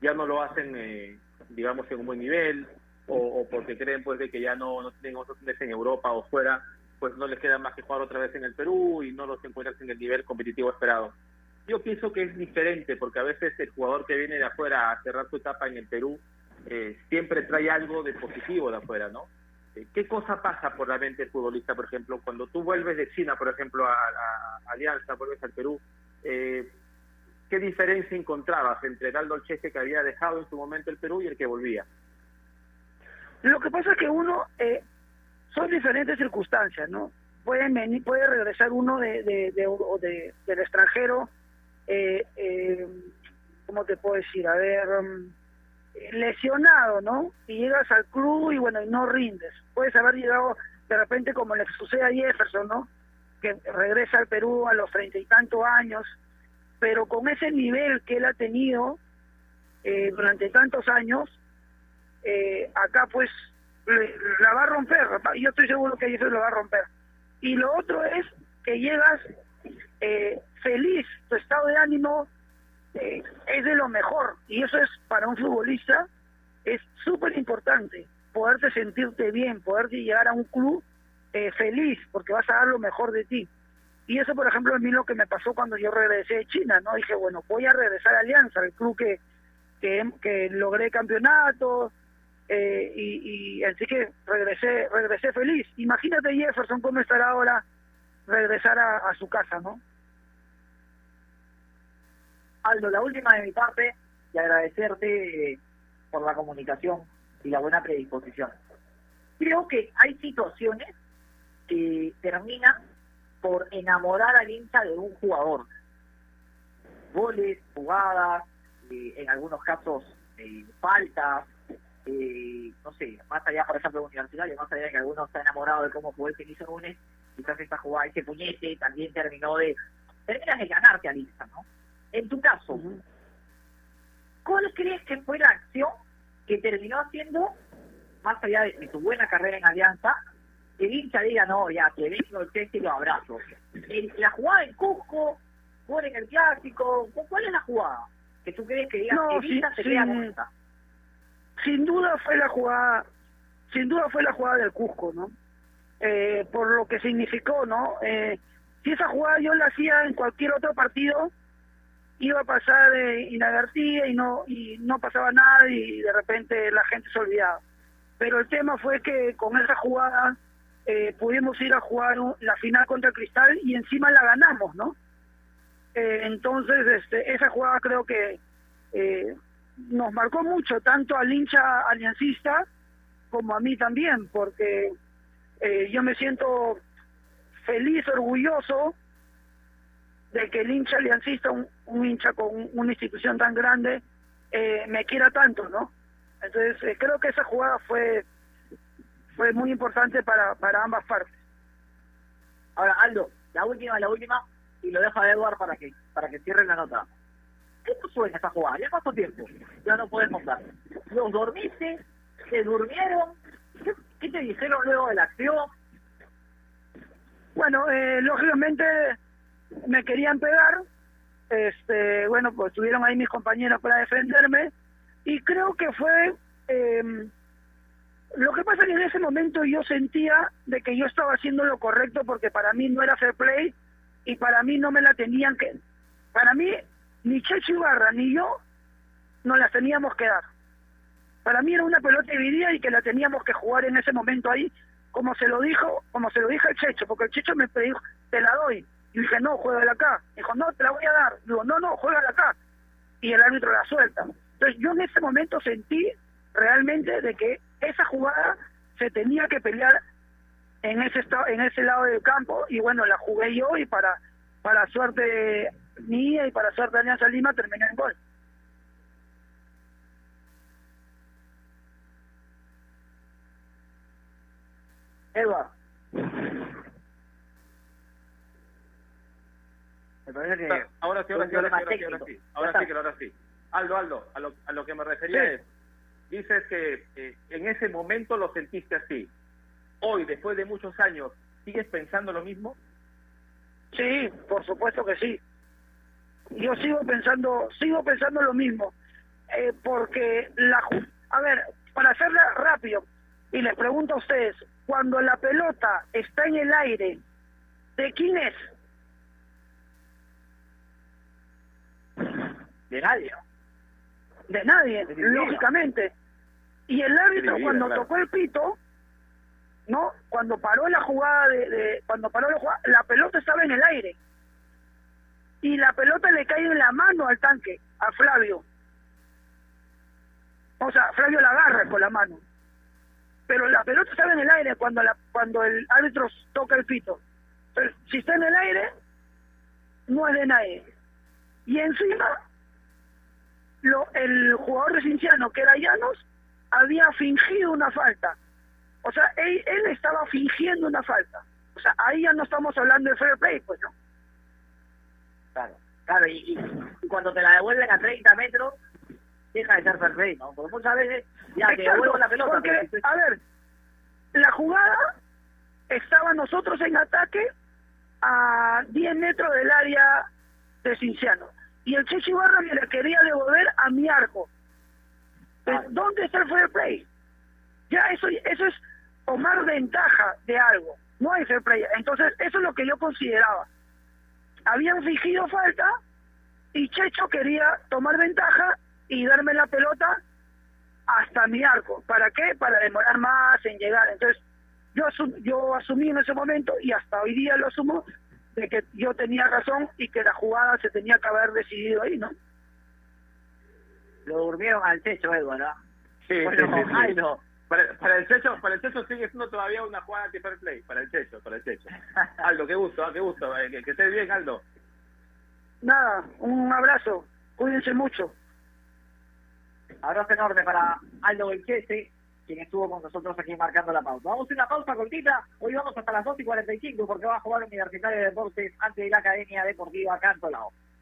ya no lo hacen, eh, digamos, en un buen nivel o, porque creen pues de que ya no, no tienen otros en Europa o fuera, pues no les queda más que jugar otra vez en el Perú y no los encuentran en el nivel competitivo esperado. Yo pienso que es diferente porque a veces el jugador que viene de afuera a cerrar su etapa en el Perú eh, siempre trae algo de positivo de afuera, ¿no? Eh, ¿Qué cosa pasa por la mente del futbolista, por ejemplo, cuando tú vuelves de China, por ejemplo, a, Alianza, vuelves al Perú? Eh, ¿Qué ¿qué diferencia encontrabas entre el Aldo Cheque que había dejado en su momento el Perú y el que volvía? Lo que pasa es que uno, eh, son diferentes circunstancias, ¿no? Puede, venir, puede regresar uno de, de, de, de- del extranjero, eh, eh, ¿cómo te puedo decir? A ver, mm, lesionado, ¿no? Y llegas al club y bueno, y no rindes. Puedes haber llegado de repente como le sucede a Jefferson, ¿no? Que regresa al Perú a los treinta y tantos años, pero con ese nivel que él ha tenido eh, durante tantos años, eh, acá pues le- la va a romper, yo estoy seguro que eso lo va a romper. Y lo otro es que llegas eh, feliz, tu estado de ánimo eh, es de lo mejor y eso es para un futbolista es súper importante, poderte sentirte bien, poderte llegar a un club eh, feliz porque vas a dar lo mejor de ti. Y eso, por ejemplo, a mí lo que me pasó cuando yo regresé de China, ¿no? Dije, bueno, voy a regresar a Alianza, el club que, que, logré campeonatos, eh, y, y así que regresé regresé feliz. Imagínate Jefferson cómo estará ahora regresar a, a su casa, ¿no? Aldo, la última de mi parte y agradecerte eh, por la comunicación y la buena predisposición. Creo que hay situaciones que terminan por enamorar al hincha de un jugador. Goles, jugadas, eh, en algunos casos eh, faltas, eh, no sé, más allá, por ejemplo, universitario, más allá de que alguno está enamorado de cómo jugó el Tenisa Núñez, quizás esta jugada, ese puñete, también terminó de, terminas de ganarte al hincha, ¿no? En tu caso, ¿cuál crees que fue la acción que terminó haciendo, más allá de, de tu buena carrera en Alianza, que hincha diga, no, ya, que vengo el test y lo abrazo? El- la jugada en Cusco, gol en el Clásico, ¿cuál es la jugada? Que tú crees que diga, No, sí, se queda esta. sin duda fue la jugada sin duda fue la jugada del Cusco no Eh, por lo que significó no eh, si esa jugada yo la hacía en cualquier otro partido iba a pasar eh, inadvertida y no y no pasaba nada y de repente la gente se olvidaba. Pero el tema fue que con esa jugada eh, pudimos ir a jugar la final contra Cristal y encima la ganamos no Eh, entonces este esa jugada creo que eh, nos marcó mucho, tanto al hincha aliancista como a mí también, porque yo me siento feliz, orgulloso de que el hincha aliancista, un, un hincha con una institución tan grande, eh, me quiera tanto, ¿no? Entonces eh, creo que esa jugada fue fue muy importante para, para ambas partes. Ahora, Aldo, la última, la última, y lo dejo a Edward para que, para que cierre la nota. ¿Qué pasó en esa jugada? ¿Ya cuánto tiempo? Ya no puedes contar. ¿Los dormiste? ¿Se durmieron? ¿Qué, qué te dijeron luego de la acción? Bueno, eh, lógicamente me querían pegar, este, bueno, pues estuvieron ahí mis compañeros para defenderme y creo que fue, eh, lo que pasa que en ese momento yo sentía de que yo estaba haciendo lo correcto porque para mí no era fair play y para mí no me la tenían que, para mí ni Checho Ibarra ni yo nos las teníamos que dar. Para mí era una pelota dividida y que la teníamos que jugar en ese momento ahí, como se lo dijo, como se lo dijo el Checho, porque el Checho me dijo, te la doy. Y dije, no, juégala acá. Dijo, no, te la voy a dar. Digo, no, no, juégala acá. Y el árbitro la suelta. Entonces yo en ese momento sentí realmente de que esa jugada se tenía que pelear en ese esta- en ese lado del campo y bueno, la jugué yo y para para suerte mía y para suerte de Alianza Lima terminé en gol. Edward. Me parece que... Ahora sí, ahora sí, ahora sí, ahora sí, ahora que ahora sí. Aldo, Aldo, a lo, a lo que me refería Sí. es, dices que eh, en ese momento lo sentiste así. Hoy, después de muchos años, ¿sigues pensando lo mismo? Sí, por supuesto que sí. Yo sigo pensando, sigo pensando lo mismo, eh, porque la, a ver, para hacerla rápido y les pregunto a ustedes, cuando la pelota está en el aire, ¿de quién es? De nadie. De nadie, lógicamente. Y el árbitro cuando claro. tocó el pito, ¿no? Cuando paró la jugada de, de- cuando paró la jugada, la pelota estaba en el aire. y la pelota le cae en la mano al tanque, a Flavio. O sea, Flavio la agarra con la mano. Pero la pelota estaba en el aire cuando la, cuando el árbitro toca el pito. Entonces, si está en el aire, no es de nadie. Y encima, lo, el jugador de Cinciano, que era Llanos, había fingido una falta. O sea, él, él estaba fingiendo una falta. O sea, ahí ya no estamos hablando de fair play, pues, ¿no? Claro, claro, y, y cuando te la devuelven a 30 metros, deja de ser fair play, ¿no? Porque muchas veces ya te Exacto, devuelvo la pelota. porque, pero- a ver, la jugada estaba nosotros en ataque a 10 metros del área de Cinciano. Y el Chechi Barra me la quería devolver a mi arco. Pues, ¿Dónde está el fair play? Ya eso, eso es tomar ventaja de algo. No hay fair play. Entonces, eso es lo que yo consideraba. Habían fingido falta y Checho quería tomar ventaja y darme la pelota hasta mi arco. ¿Para qué? Para demorar más en llegar. Entonces, yo, asum- yo asumí en ese momento y hasta hoy día lo asumo de que yo tenía razón y que la jugada se tenía que haber decidido ahí, ¿no? Lo durmieron al techo, Edward. Sí, Bueno, sí, sí, sí. ay, no. Para, para el Checho, para el Checho sigue siendo todavía una jugada anti fair play, para el Checho, para el Checho. [laughs] Aldo, qué gusto, ah, qué gusto, eh, que, que estés bien, Aldo. Nada, un abrazo. Cuídense mucho. Abrazo enorme para Aldo Belchese, quien estuvo con nosotros aquí marcando la pausa. Vamos a una pausa cortita. Hoy vamos hasta las 2 y 45 porque va a jugar Universitario de Deportes ante la Academia Deportiva Cantolao.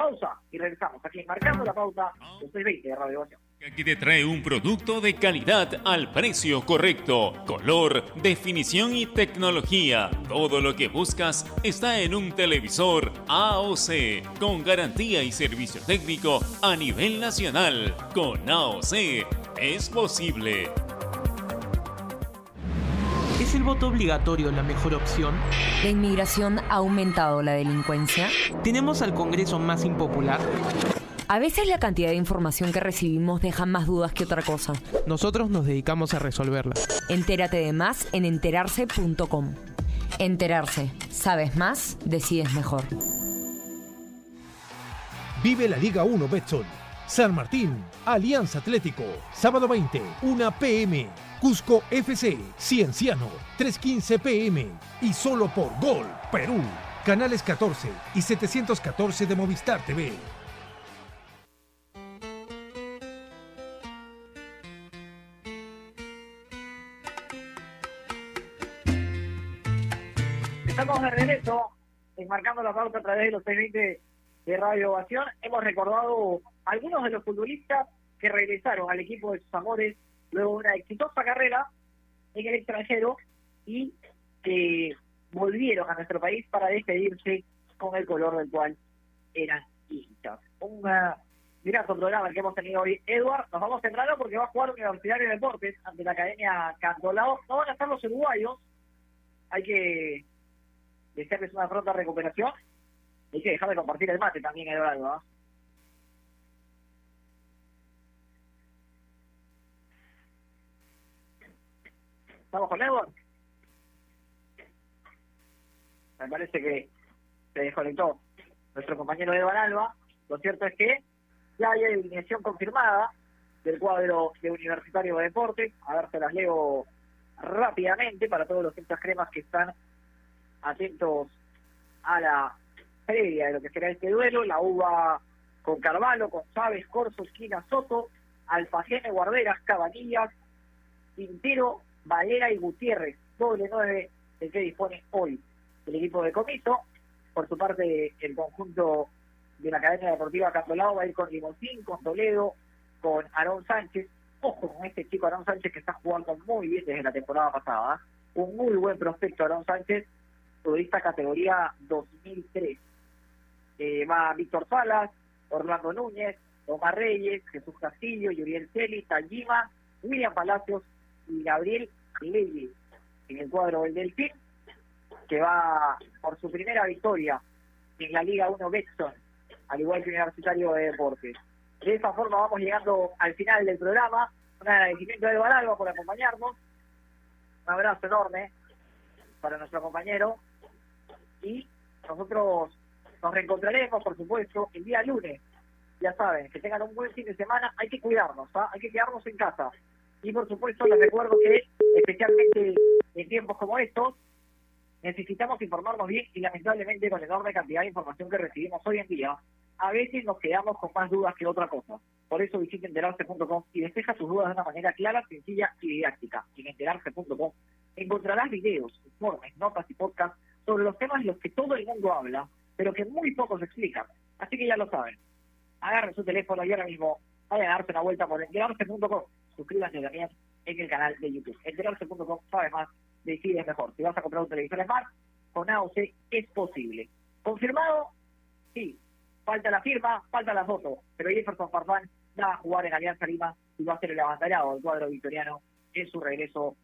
Pausa y regresamos aquí marcando la pauta 620 de Radio Ovación. que te trae un producto de calidad al precio correcto. Color, definición y tecnología. Todo lo que buscas está en un televisor AOC con garantía y servicio técnico a nivel nacional. Con AOC es posible. ¿Es el voto obligatorio la mejor opción? ¿La inmigración ha aumentado la delincuencia? ¿Tenemos al Congreso más impopular? A veces la cantidad de información que recibimos deja más dudas que otra cosa. Nosotros nos dedicamos a resolverla. Entérate de más en enterarse.com. Enterarse. Sabes más, decides mejor. Vive la Liga 1 Betson. San Martín, Alianza Atlético. Sábado 20, 1 pm. Cusco FC, Cienciano, 3.15 pm. Y solo por Gol, Perú. Canales 14 y 714 de Movistar TV. Estamos de regreso, enmarcando la pauta a través de los 620 de Radio Ovación. Hemos recordado algunos de los futbolistas que regresaron al equipo de sus amores luego una exitosa carrera en el extranjero y que volvieron a nuestro país para despedirse con el color del cual eran hinchas. Un grato programa que hemos tenido hoy. Edward, nos vamos temprano porque va a jugar Universitario de Deportes ante la Academia Cantolao. No van a estar los uruguayos. Hay que desearles una pronta recuperación. Hay que dejar de compartir el mate también, Eduardo. ¿ah? ¿Estamos con Edward? Me parece que se desconectó nuestro compañero Edward Alba. Lo cierto es que ya hay alineación confirmada del cuadro de Universitario de Deportes. A ver, se las leo rápidamente para todos los hinchas cremas que están atentos a la previa de lo que será este duelo. La uva con Carvalho, con Chávez, Corso, Esquina, Soto, Alfajene, Guarderas, Cabanillas, Quintero, Valera y Gutiérrez. Doble nueve del que dispone hoy el equipo de Comiso. Por su parte, el conjunto de la Academia Deportiva Cantolao va a ir con Limoncín, con Toledo, con Aarón Sánchez. Ojo con este chico Aarón Sánchez que está jugando muy bien desde la temporada pasada. Un muy buen prospecto Aarón Sánchez, futbolista categoría 2003. eh, va Víctor Salas, Orlando Núñez, Omar Reyes, Jesús Castillo, Yuriel Celi, Tajima, William Palacios y Gabriel Levy en el cuadro del Delfín, que va por su primera victoria en la Liga 1 Betson, al igual que Universitario de Deportes. De esa forma vamos llegando al final del programa. Un agradecimiento a Eduardo Alba por acompañarnos. Un abrazo enorme para nuestro compañero. Y nosotros nos reencontraremos, por supuesto, el día lunes. Ya saben, que tengan un buen fin de semana. Hay que cuidarnos, ¿ah? hay que quedarnos en casa. Y por supuesto, les recuerdo que, especialmente en tiempos como estos, necesitamos informarnos bien y lamentablemente con la enorme cantidad de información que recibimos hoy en día, a veces nos quedamos con más dudas que otra cosa. Por eso visite enterarse.com y despeja tus dudas de una manera clara, sencilla y didáctica. En enterarse.com encontrarás videos, informes, notas y podcasts sobre los temas de los que todo el mundo habla, pero que muy pocos explican. Así que ya lo saben. Agarren su teléfono y ahora mismo vayan a darse una vuelta por enterarse.com. Suscríbanse también en el canal de YouTube. Enterarse.com sabe más, decides mejor. Si vas a comprar un televisor Smart, con AOC es posible. ¿Confirmado? Sí. Falta la firma, falta la foto. Pero Jefferson Farfán va a jugar en Alianza Lima y va a ser el abanderado del cuadro victoriano en su regreso,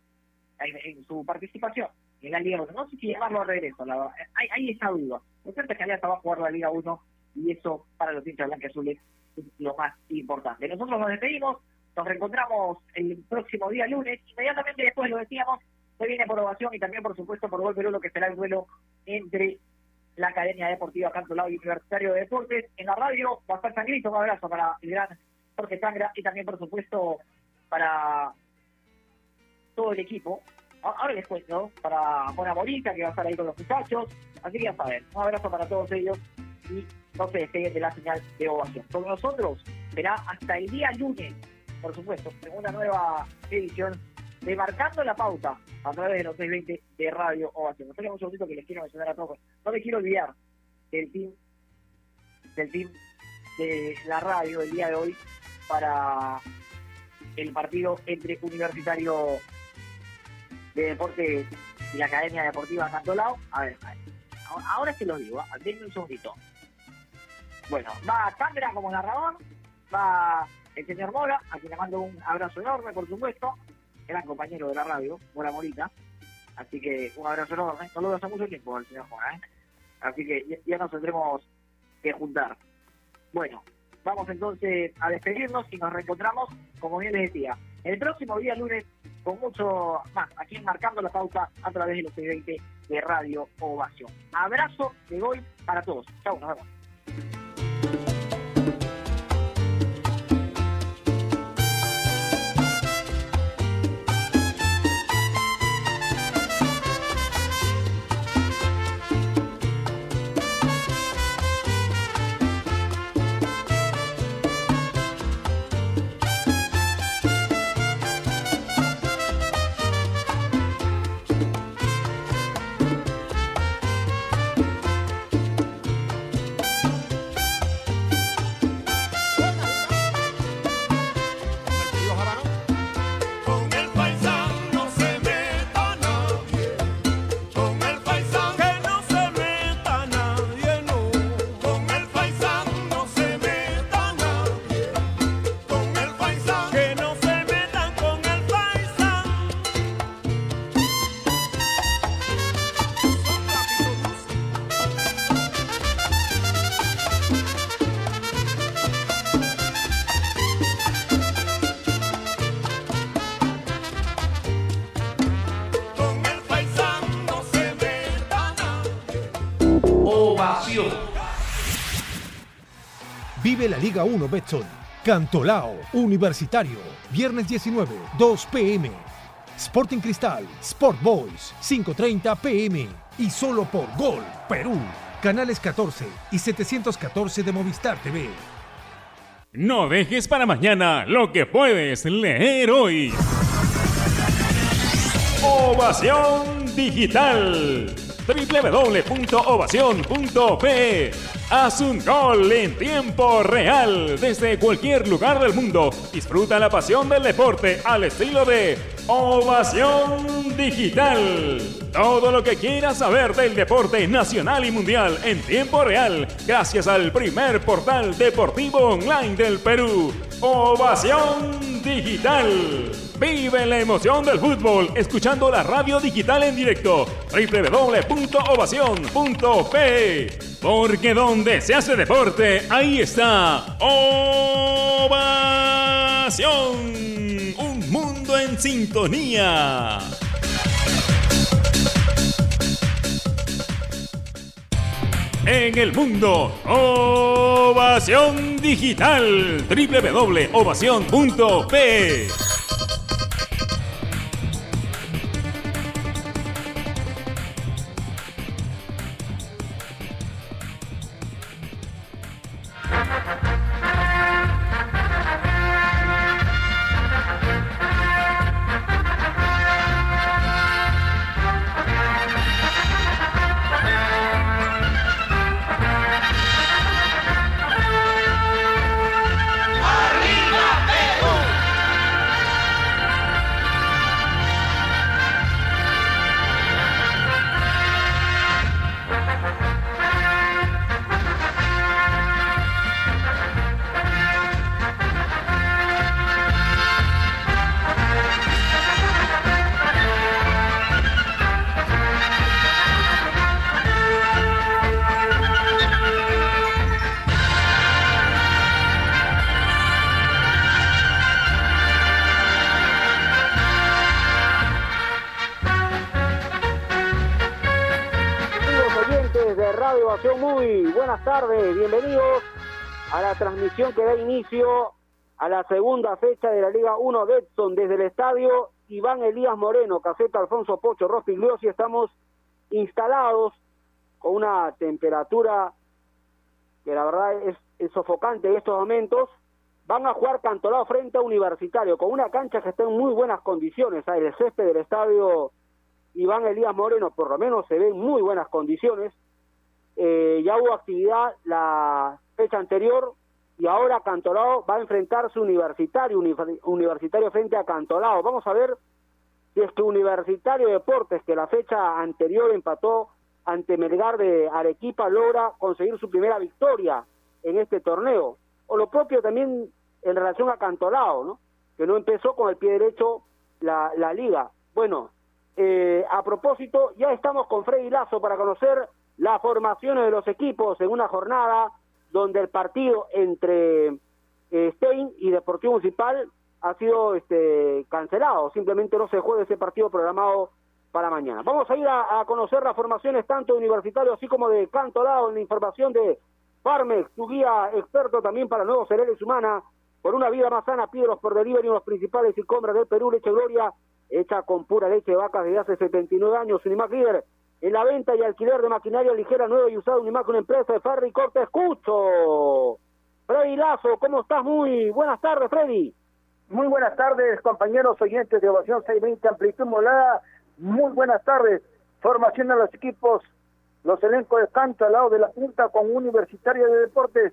en, su participación en la Liga 1. No sé si llamarlo a regreso, la. Hay, hay esa duda. Lo cierto es que Alianza va a jugar la Liga 1 y eso para los hinchas blanqueazules es lo más importante. Nosotros nos despedimos, nos reencontramos el próximo día lunes, inmediatamente después lo decíamos, se viene por ovación y también por supuesto por Gol Perú lo que será el duelo entre la Academia Deportiva Cantolao y Universitario de Deportes. En la radio va a estar Sangrito, un abrazo para el gran Jorge Sangra y también por supuesto para todo el equipo. Ahora les cuento, para Mona Morita, que va a estar ahí con los muchachos. Así que ya saben, un abrazo para todos ellos y no se despeguen de la señal de ovación. Con nosotros será hasta el día lunes, por supuesto, en una nueva edición de Marcando la Pauta a través de los 620 de Radio Ovación. Esperen un segundito que les quiero mencionar a todos. No me quiero olvidar del team, del team de la radio el día de hoy para el partido entre Universitario de Deportes y Academia Deportiva Cantolao. A ver, a ver, ahora- ahora se lo digo, ¿ah? denme un segundito. Bueno, va Sandra como narrador, va el señor Mora, a quien le mando un abrazo enorme, por supuesto, gran compañero de la radio, Mora Morita. Así que un abrazo enorme. No lo hace mucho tiempo al señor Mora, ¿eh? Así que ya, nos tendremos que juntar. Bueno, vamos entonces a despedirnos y nos reencontramos, como bien les decía, el próximo día lunes con mucho más, aquí Marcando la Pauta a través de los 620 de Radio Ovación. Abrazo de gol para todos. Chau, nos vemos. Vive la Liga 1 Betson. Cantolao, Universitario, viernes 19, 2 pm. Sporting Cristal, Sport Boys, 5.30 pm. Y solo por Gol, Perú. Canales 14 y 714 de Movistar TV. No dejes para mañana lo que puedes leer hoy. Ovación Digital. www.ovación.pe Haz un gol en tiempo real desde cualquier lugar del mundo. Disfruta la pasión del deporte al estilo de Ovación Digital. Todo lo que quieras saber del deporte nacional y mundial en tiempo real, gracias al primer portal deportivo online del Perú. Ovación Digital. Vive la emoción del fútbol escuchando la radio digital en directo. www.ovacion.p Porque donde se hace deporte, ahí está Ovación. Un mundo en sintonía. En el mundo, Ovación Digital. www.ovacion.p que da inicio a la segunda fecha de la Liga 1 de Edson desde el estadio Iván Elías Moreno, Caseta Alfonso Pocho, Rospigliosi, estamos instalados con una temperatura que la verdad es, sofocante en estos momentos. Van a jugar Cantolao frente a Universitario, con una cancha que está en muy buenas condiciones. ¿sabes? El césped del estadio Iván Elías Moreno, por lo menos se ve en muy buenas condiciones. Eh, ya hubo actividad la fecha anterior y ahora Cantolao va a enfrentarse Universitario, Uni- Universitario frente a Cantolao. Vamos a ver si es que Universitario Deportes, que la fecha anterior empató ante Melgar de Arequipa, logra conseguir su primera victoria en este torneo. O lo propio también en relación a Cantolao, ¿no? que no empezó con el pie derecho la, la liga. Bueno, eh, a propósito, ya estamos con Freddy Lazo para conocer las formaciones de los equipos en una jornada donde el partido entre eh, Stein y Deportivo Municipal ha sido este, cancelado. Simplemente no se juega ese partido programado para mañana. Vamos a ir a, conocer las formaciones tanto Universitario así como de Canto Lado en la información de Farmex, tu guía experto también para nuevos cereales humanas. Por una vida más sana, pídelos por delivery en los principales y compras del Perú, Leche Gloria, hecha con pura leche de vacas desde hace 79 años. Unimac líder en la venta y alquiler de maquinaria ligera, nueva y usada. Unimac, una empresa de Ferry Corte. Escucho. Freddy Lazo, ¿cómo estás? Muy buenas tardes, Freddy. Muy buenas tardes, compañeros oyentes de Ovación 620 Amplitud Molada. Muy buenas tardes. Formación de los equipos, los elencos de Canto al lado de la punta con Universitaria de Deportes.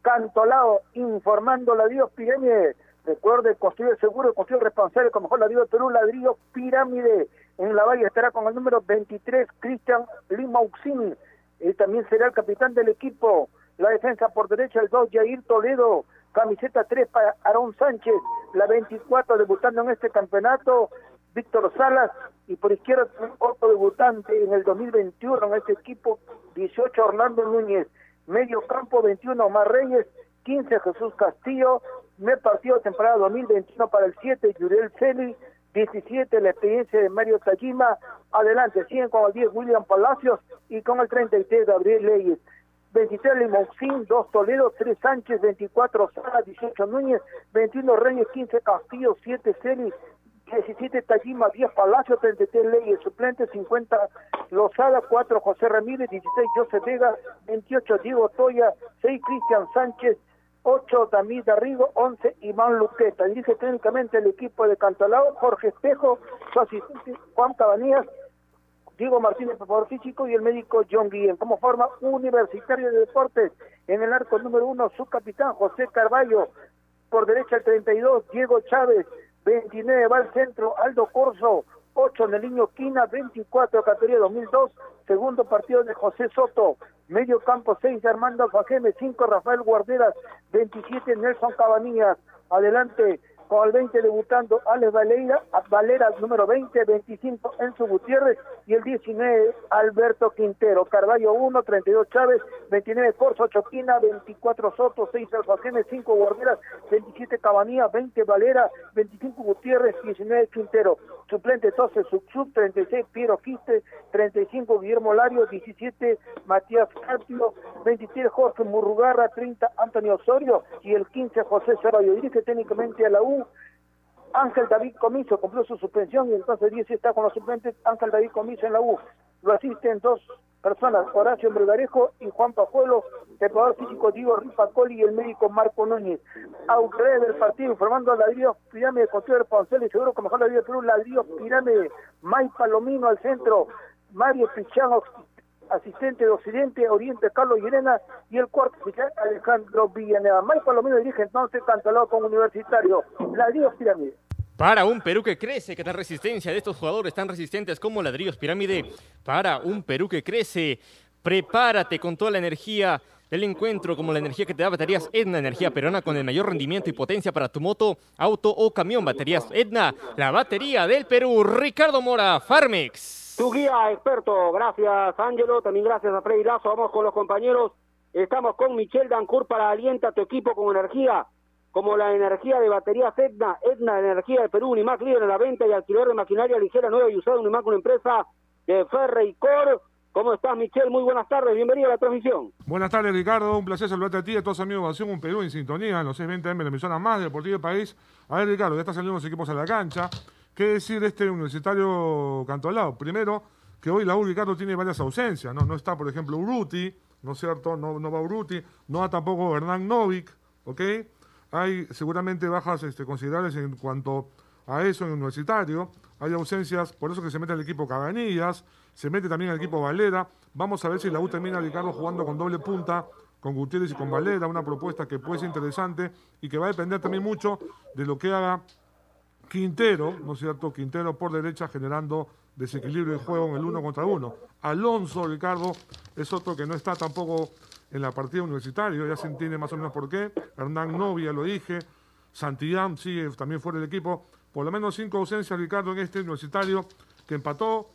Canto al lado, informando la Dios Pirámide. Recuerde, construir seguro, construir responsable, como mejor ladrillo de Perú, ladrillo Pirámide. En la valle estará con el número 23, Cristian Lima Uxin. Él también será el capitán del equipo. La defensa por derecha, el 2, Jair Toledo. Camiseta 3 para Aarón Sánchez. La 24, debutando en este campeonato, Víctor Salas. Y por izquierda, otro debutante en el 2021 en este equipo, 18, Orlando Núñez. Medio campo, 21, Omar Reyes. 15, Jesús Castillo. Me partido temporada 2021 para el 7, Yuriel Celi. 17, la experiencia de Mario Tajima. Adelante, siguen con el 10, William Palacios. Y con el 33, Gabriel Leyes. 23 Limousin, 2 Toledo, 3 Sánchez, 24 Sala, 18 Núñez, 21 Reyes, 15 Castillo, 7 Celi, 17 Tajima, 10 Palacio, 33 Leyes, suplente 50 Lozada, 4 José Ramírez, 16 José Vega, 28 Diego Toya, 6 Cristian Sánchez, 8 David Arrigo, 11 Iván Luqueta. Dice técnicamente el equipo de Cantalao, Jorge Espejo, su asistente Juan Cabanillas, Diego Martínez, preparador físico, y el médico John Guillén. Como forma Universitario de Deportes, en el arco número uno, su capitán José Carballo, por derecha el 32, Diego Chávez, 29 va al centro, Aldo Corso, 8 Neliño Quina, 24 categoría 2002, segundo partido de José Soto, medio campo 6 Armando Fajeme, 5 Rafael Guarderas, 27 Nelson Cabanillas, adelante con el 20 debutando Alex Valera, Valera número 20, 25 Enzo Gutiérrez y el 19 Alberto Quintero, Carballo 1, 32 Chávez, 29 Corso, 8 Quina, 24 Soto, 6 Alfajeme, 5 Guarderas, 27 Cabanillas, 20 Valera, 25 Gutiérrez, 19 Quintero, suplente 12 sub, sub 36 Piero Quiste, 35 Guillermo Lario, 17 Matías Carpio, 23 Jorge Murrugarra, 30 Antonio Osorio y el 15 José Ceballo. Dirige técnicamente a la U Ángel David Comiso, cumplió su suspensión y entonces 10 está con los suplentes Ángel David Comiso en la U. Lo asisten dos personas, Horacio Melgarejo y Juan Pajuelo, preparador físico Diego Ripacoli y el médico Marco Núñez. Autoridades del partido informando a Ladrillo Pirámide, Contreras Poncel y seguro que mejor Ladrillo de Perú, Ladrillo Pirámide, May Palomino al centro, Mario Pichano, asistente de Occidente, Oriente, Carlos Llerena y el cuarto oficial Alejandro Villanueva. May Palomino dirige entonces Cantalado con Universitario. Ladrillo Pirámide. Para un Perú que crece, que da resistencia de estos jugadores tan resistentes como Ladrillos Pirámide. Para un Perú que crece, prepárate con toda la energía del encuentro, como la energía que te da baterías Edna, energía peruana con el mayor rendimiento y potencia para tu moto, auto o camión. Baterías Edna, la batería del Perú. Ricardo Mora, Farmex. Tu guía experto, gracias Ángelo, también gracias a Freddy Lazo, vamos con los compañeros, estamos con Michel Dancourt para alienta tu equipo con energía, como la energía de baterías Edna, Edna, energía de Perú, Unimac líder en la venta y alquiler de maquinaria ligera nueva y usada, Unimac, una empresa de Ferre y Cor. ¿Cómo estás, Michel? Muy buenas tardes, bienvenido a la transmisión. Buenas tardes, Ricardo. Un placer saludarte a ti y a todos amigos de Ovación, un Perú en sintonía en los 620M, la emisora más deportiva del país. A ver, Ricardo, ya están saliendo los equipos a la cancha. ¿Qué decir de este universitario Cantolao? Primero, que hoy la U, Ricardo, tiene varias ausencias. No, no está, por ejemplo, Uruti, ¿no es cierto? No, no va Uruti, no va tampoco Hernán Novik, ¿ok? Hay seguramente bajas este, considerables en cuanto a eso en universitario. Hay ausencias, por eso que se mete el equipo Caganillas, se mete también el equipo Valera. Vamos a ver si la U termina, Ricardo, jugando con doble punta, con Gutiérrez y con Valera, una propuesta que puede ser interesante y que va a depender también mucho de lo que haga Quintero, ¿no es cierto? Quintero por derecha generando desequilibrio de juego en el uno contra uno. Alonso, Ricardo, es otro que no está tampoco en la partida universitaria, ya se entiende más o menos por qué. Hernán Novia, lo dije. Santillán sigue también fuera del equipo. Por lo menos cinco ausencias, Ricardo, en este universitario que empató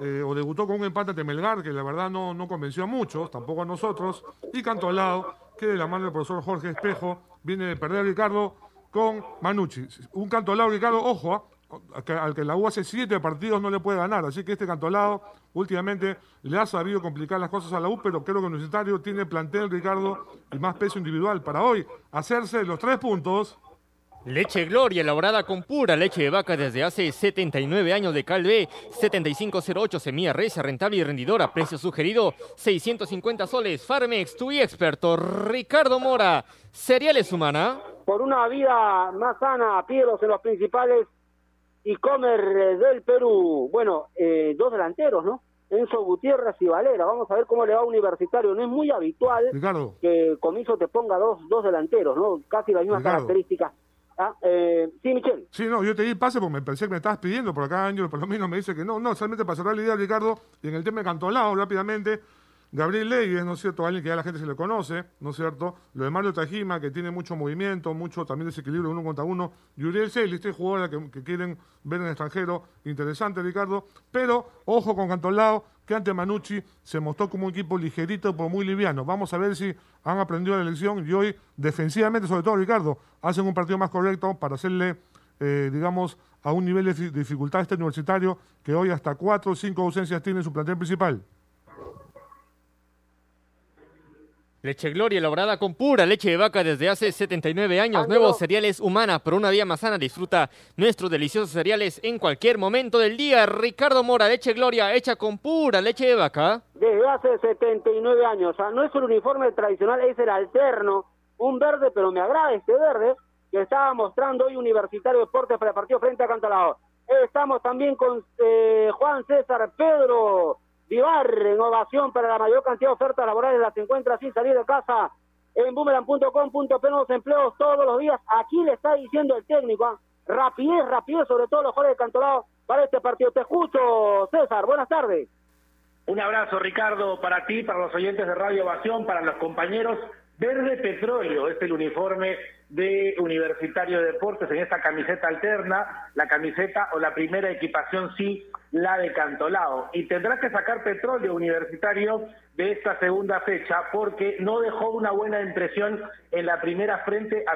eh, o debutó con un empate ante Melgar, que la verdad no, no convenció a muchos, tampoco a nosotros. Y Cantolao, que de la mano del profesor Jorge Espejo, viene de perder, Ricardo, con Manucci. Un Cantolao, Ricardo, ojo, ¿ah? al que la U hace siete partidos no le puede ganar. Así que este Cantolao últimamente le ha sabido complicar las cosas a la U, pero creo que el Universitario tiene plantel, Ricardo, y más peso individual para hoy hacerse los tres puntos. Leche Gloria, elaborada con pura leche de vaca desde hace 79 años de Calvé, 7508 semilla recia, rentable y rendidora, precio sugerido 650 soles. Farmex, tu experto Ricardo Mora, cereales humana. Por una vida más sana, pídelos en los principales y comer del Perú. Bueno, eh, dos delanteros, ¿no? Enzo Gutiérrez y Valera. Vamos a ver cómo le va a Universitario. No es muy habitual Ricardo. que Comiso te ponga dos, dos delanteros, ¿no? Casi las mismas Ricardo. características. Ah, eh, sí, Michel. Sí, no, yo te di pase porque me pensé que me estabas pidiendo, por acá Ángel por lo menos me dice que no, no, solamente para cerrar la idea, Ricardo, y en el tema de Cantolao, rápidamente, Gabriel Leyes, ¿no es cierto? Alguien que ya la gente se le conoce, ¿no es cierto? Lo de Mario Tajima, que tiene mucho movimiento, mucho también desequilibrio uno contra uno. Y Uriel Celis, este jugador que, quieren ver en el extranjero, interesante, Ricardo. Pero, ojo con Cantolao, que ante Manucci se mostró como un equipo ligerito, pero muy liviano. Vamos a ver si han aprendido la lección y hoy, defensivamente, sobre todo, Ricardo, hacen un partido más correcto para hacerle, eh, digamos, a un nivel de fi- dificultad este universitario que hoy hasta cuatro o cinco ausencias tiene en su plantel principal. Leche Gloria, elaborada con pura leche de vaca desde hace 79 años. Nuevos cereales humana, por una vida más sana. Disfruta nuestros deliciosos cereales en cualquier momento del día. Ricardo Mora, leche Gloria, hecha con pura leche de vaca. Desde hace 79 años. O sea, no es el uniforme tradicional, es el alterno. Un verde, pero me agrada este verde que estaba mostrando hoy Universitario Deportes para el partido frente a Cantalao. Estamos también con eh, Juan César Pedro Vivar en ovación para la mayor cantidad de ofertas laborales las encuentra sin salir de casa en boomerang.com.p nuevos empleos todos los días. Aquí le está diciendo el técnico, ¿ah? rapidez, rapidez, sobre todo los jugadores de Cantolao para este partido. Te escucho, César, buenas tardes. Un abrazo, Ricardo, para ti, para los oyentes de Radio Ovación, para los compañeros. Verde Petróleo es el uniforme de Universitario de Deportes en esta camiseta alterna, la camiseta o la primera equipación sí, la de Cantolao. Y tendrá que sacar petróleo universitario de esta segunda fecha porque no dejó una buena impresión en la primera frente a